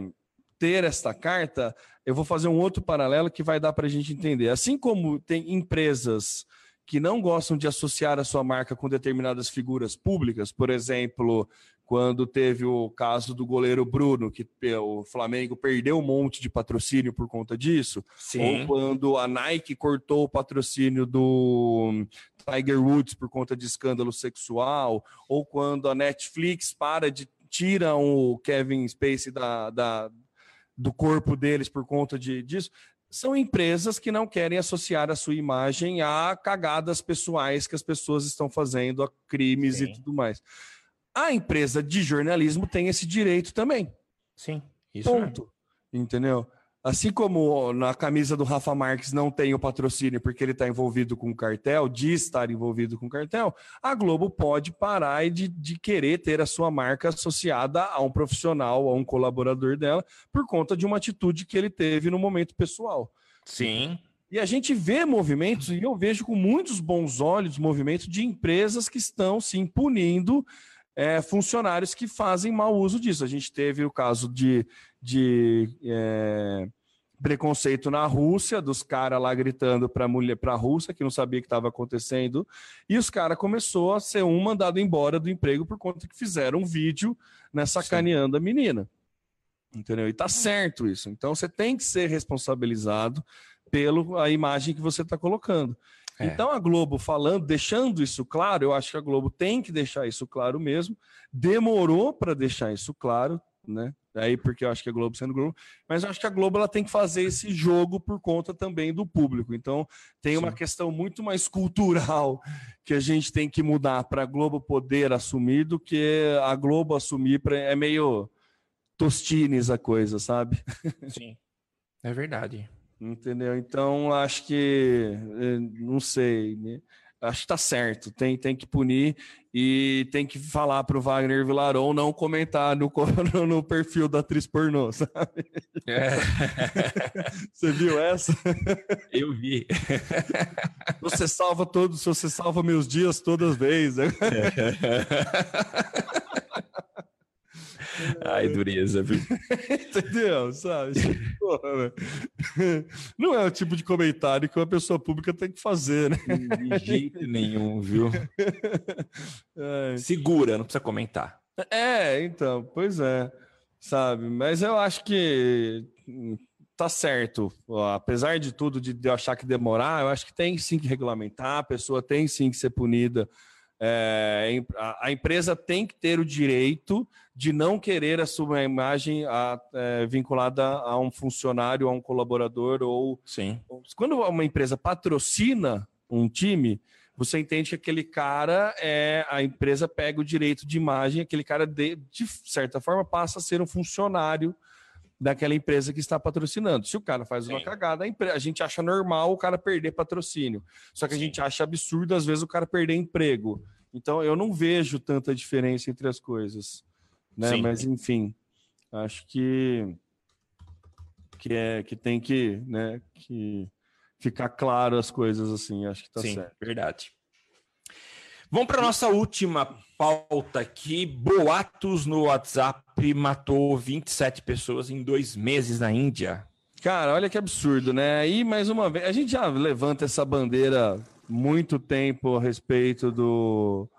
ter esta carta, eu vou fazer um outro paralelo que vai dar para a gente entender. Assim como tem empresas que não gostam de associar a sua marca com determinadas figuras públicas, por exemplo, quando teve o caso do goleiro Bruno, que o Flamengo perdeu um monte de patrocínio por conta disso, Sim. ou quando a Nike cortou o patrocínio do Tiger Woods por conta de escândalo sexual, ou quando a Netflix para de tira o Kevin Spacey da, da, do corpo deles por conta de, disso, são empresas que não querem associar a sua imagem a cagadas pessoais que as pessoas estão fazendo, a crimes Sim. e tudo mais. A empresa de jornalismo tem esse direito também. Sim, isso Ponto. É. Entendeu? Assim como na camisa do Rafa Marques não tem o patrocínio porque ele está envolvido com o cartel, diz estar envolvido com o cartel, a Globo pode parar de, de querer ter a sua marca associada a um profissional, a um colaborador dela, por conta de uma atitude que ele teve no momento pessoal. Sim. E a gente vê movimentos, e eu vejo com muitos bons olhos movimentos de empresas que estão se impunindo é, funcionários que fazem mau uso disso. A gente teve o caso de, de é, preconceito na Rússia, dos caras lá gritando para a mulher, para a Rússia, que não sabia o que estava acontecendo, e os caras começou a ser um mandado embora do emprego por conta que fizeram um vídeo né, sacaneando a menina. Entendeu? E tá certo isso. Então você tem que ser responsabilizado pela imagem que você está colocando. É. Então a Globo falando, deixando isso claro, eu acho que a Globo tem que deixar isso claro mesmo. Demorou para deixar isso claro, né? Aí porque eu acho que a Globo sendo Globo, mas eu acho que a Globo ela tem que fazer esse jogo por conta também do público. Então tem Sim. uma questão muito mais cultural que a gente tem que mudar para a Globo poder assumir do que a Globo assumir para é meio tostines a coisa, sabe? Sim. É verdade. Entendeu? Então, acho que, eh, não sei, né? acho que tá certo, tem, tem que punir e tem que falar pro Wagner Vilaron não comentar no, *laughs* no perfil da atriz pornô, *laughs* sabe? É. *laughs* Você viu essa? Eu vi. Você salva todos, você salva meus dias todas as vezes. É. Ai, dureza, viu? *laughs* Entendeu? Sabe? Porra, *laughs* não é o tipo de comentário que uma pessoa pública tem que fazer, né? De jeito nenhum, viu? *laughs* É. Segura, não precisa comentar. É, então, pois é. Sabe? Mas eu acho que tá certo. Apesar de tudo, de eu achar que demorar, eu acho que tem sim que regulamentar, a pessoa tem sim que ser punida é, a, empresa tem que ter o direito de não querer a sua imagem a, é, vinculada a um funcionário, a um colaborador ou. Sim. Quando uma empresa patrocina um time, você entende que aquele cara é a empresa pega o direito de imagem, aquele cara de, de certa forma passa a ser um funcionário daquela empresa que está patrocinando. Se o cara faz Sim. uma cagada, a, a, gente acha normal o cara perder patrocínio. Só que Sim. a gente acha absurdo, às vezes, o cara perder emprego. Então, eu não vejo tanta diferença entre as coisas. Né? Mas, enfim, acho que, que, é, que tem que, né, que ficar claro as coisas assim. Acho que está certo. Verdade. Vamos para nossa última pauta aqui. Boatos no WhatsApp matou 27 pessoas em dois meses na Índia. Cara, olha que absurdo, né? Aí, mais uma vez, a gente já levanta essa bandeira muito tempo a respeito do,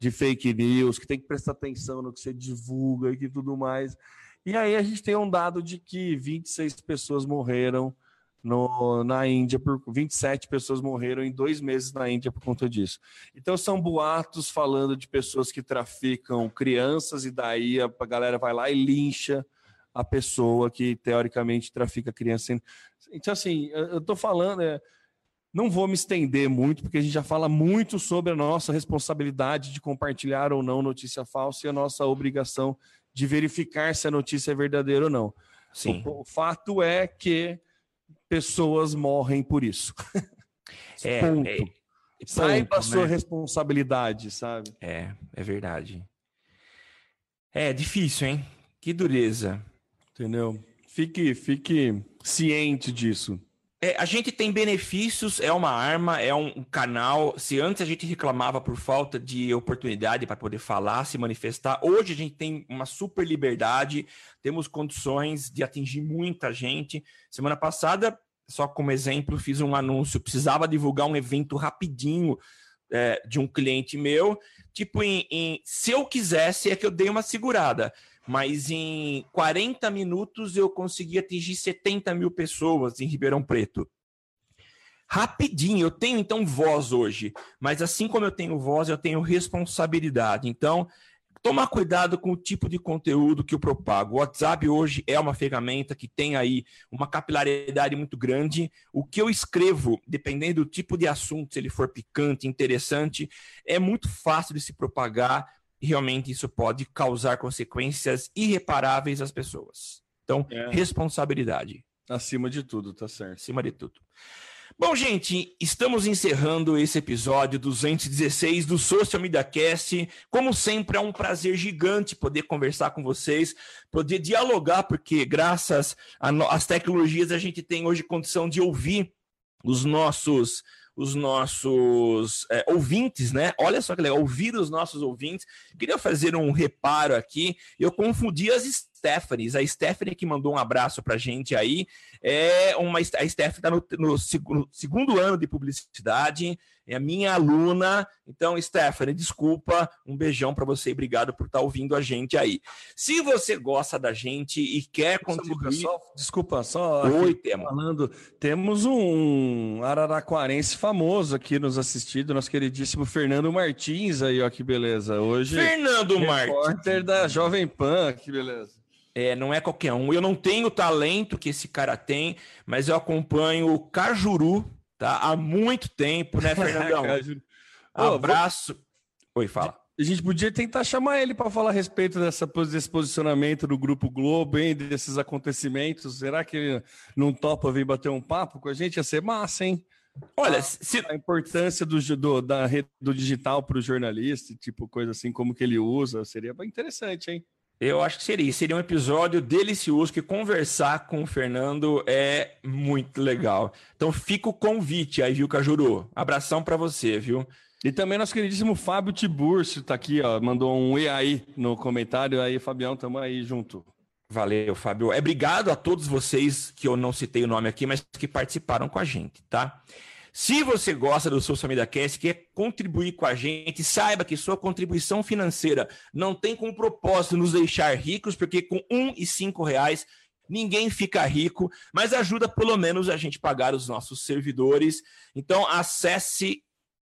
de fake news, que tem que prestar atenção no que você divulga e tudo mais. E aí a gente tem um dado de que 26 pessoas morreram no, na Índia, por 27 pessoas morreram em dois meses na Índia por conta disso. Então são boatos falando de pessoas que traficam crianças e daí a, galera vai lá e lincha a pessoa que teoricamente trafica criança. Então assim, eu estou falando, é, não vou me estender muito porque a gente já fala muito sobre a nossa responsabilidade de compartilhar ou não notícia falsa e a nossa obrigação de verificar se a notícia é verdadeira ou não. Sim. O, o fato é que pessoas morrem por isso. *laughs* É, ponto. É, Saiba a sua né? responsabilidade, sabe? É, é verdade. É difícil, hein? Que dureza. Entendeu? Fique, fique ciente disso. É, a gente tem benefícios, é uma arma, é um, canal. Se antes a gente reclamava por falta de oportunidade para poder falar, se manifestar, hoje a gente tem uma super liberdade, temos condições de atingir muita gente. Semana passada, só como exemplo, fiz um anúncio, precisava divulgar um evento rapidinho é, de um cliente meu. Tipo, em, em, se eu quisesse, é que eu dei uma segurada mas em 40 minutos eu consegui atingir 70 mil pessoas em Ribeirão Preto. rapidinho. Eu tenho então voz hoje, mas assim como eu tenho voz, eu tenho responsabilidade. Então, tomar cuidado com o tipo de conteúdo que eu propago. O WhatsApp hoje é uma ferramenta que tem aí uma capilaridade muito grande. O que eu escrevo, dependendo do tipo de assunto, se ele for picante, interessante, é muito fácil de se propagar realmente isso pode causar consequências irreparáveis às pessoas. Então, é. responsabilidade. Acima de tudo, tá certo. Acima de tudo. Bom, gente, estamos encerrando esse episódio 216 do Social Media Cast. Como sempre, é um prazer gigante poder conversar com vocês, poder dialogar, porque graças às tecnologias a gente tem hoje condição de ouvir os nossos os nossos é, ouvintes, né? Olha só que legal, ouvir os nossos ouvintes. Queria fazer um reparo aqui. Eu confundi as Stephanie. A Stephanie que mandou um abraço pra gente aí. É uma, a Stephanie está no, no, no, segundo ano de publicidade, é a minha aluna. Então, Stephanie, desculpa, um beijão para você e obrigado por estar tá ouvindo a gente aí. Se você gosta da gente e quer contribuir. Só, desculpa, só. Oi, temos. Falando, temos um araraquarense famoso aqui nos assistindo, nosso queridíssimo Fernando Martins aí, ó, que beleza. Hoje. Fernando Martins. Repórter da Jovem Pan, que beleza. É, não é qualquer um. Eu não tenho o talento que esse cara tem, mas eu acompanho o Cajuru tá? há muito tempo, né, Fernandão? *laughs* Abraço. Oi, fala. A gente podia tentar chamar ele para falar a respeito dessa, desse posicionamento do Grupo Globo, hein, desses acontecimentos. Será que ele não topa vir bater um papo com a gente? Ia ser massa, hein? Olha, a, se... a importância do, do, da, do digital para o jornalista, tipo coisa assim, como que ele usa, seria interessante, hein? Eu acho que seria. Seria um episódio delicioso que conversar com o Fernando é muito legal. Então fica o convite aí, viu, Cajuru? Abração para você, viu? E também nosso queridíssimo Fábio Tiburcio tá aqui, ó, mandou um e aí no comentário. Aí, Fabião, tamo aí junto. Valeu, Fábio. É obrigado a todos vocês que eu não citei o nome aqui, mas que participaram com a gente, tá? Se você gosta do Social Media Cast, quer contribuir com a gente, saiba que sua contribuição financeira não tem como propósito nos deixar ricos, porque com um e cinco reais ninguém fica rico, mas ajuda pelo menos a gente pagar os nossos servidores. Então acesse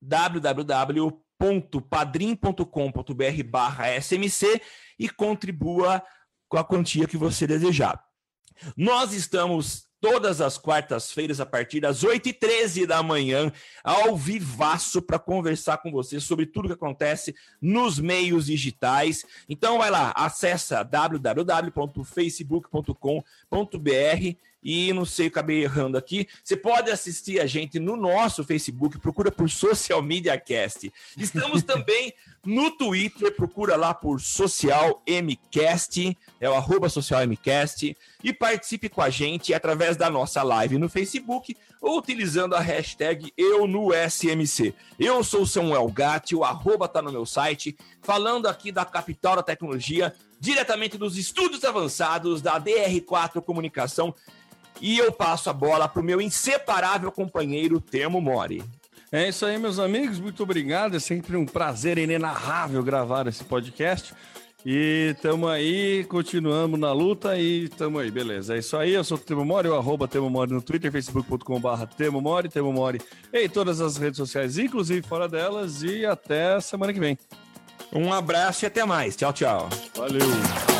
www.padrim.com.br barra smc e contribua com a quantia que você desejar. Nós estamos todas as quartas-feiras, a partir das 8h13 da manhã, ao vivaço, para conversar com você sobre tudo que acontece nos meios digitais. Então vai lá, acessa www.facebook.com.br e não sei, acabei errando aqui. Você pode assistir a gente no nosso Facebook, procura por Social Media Cast. Estamos também no Twitter, procura lá por Social MCast, é o arroba Social MCast, e participe com a gente através da nossa live no Facebook ou utilizando a hashtag Eu no SMC. Eu sou o Samuel Gatti, o arroba tá no meu site, falando aqui da capital da tecnologia, diretamente dos estudos avançados da DR4 Comunicação e eu passo a bola para o meu inseparável companheiro Temo Mori. É isso aí, meus amigos. Muito obrigado. É sempre um prazer inenarrável gravar esse podcast. E tamo aí, continuamos na luta e tamo aí, beleza. É isso aí, eu sou o Temo Mori, o arroba Temo Mori no Twitter, facebook.com.br Temo Mori, Temo Mori em todas as redes sociais, inclusive fora delas, e até semana que vem. Um abraço e até mais. Tchau, tchau. Valeu.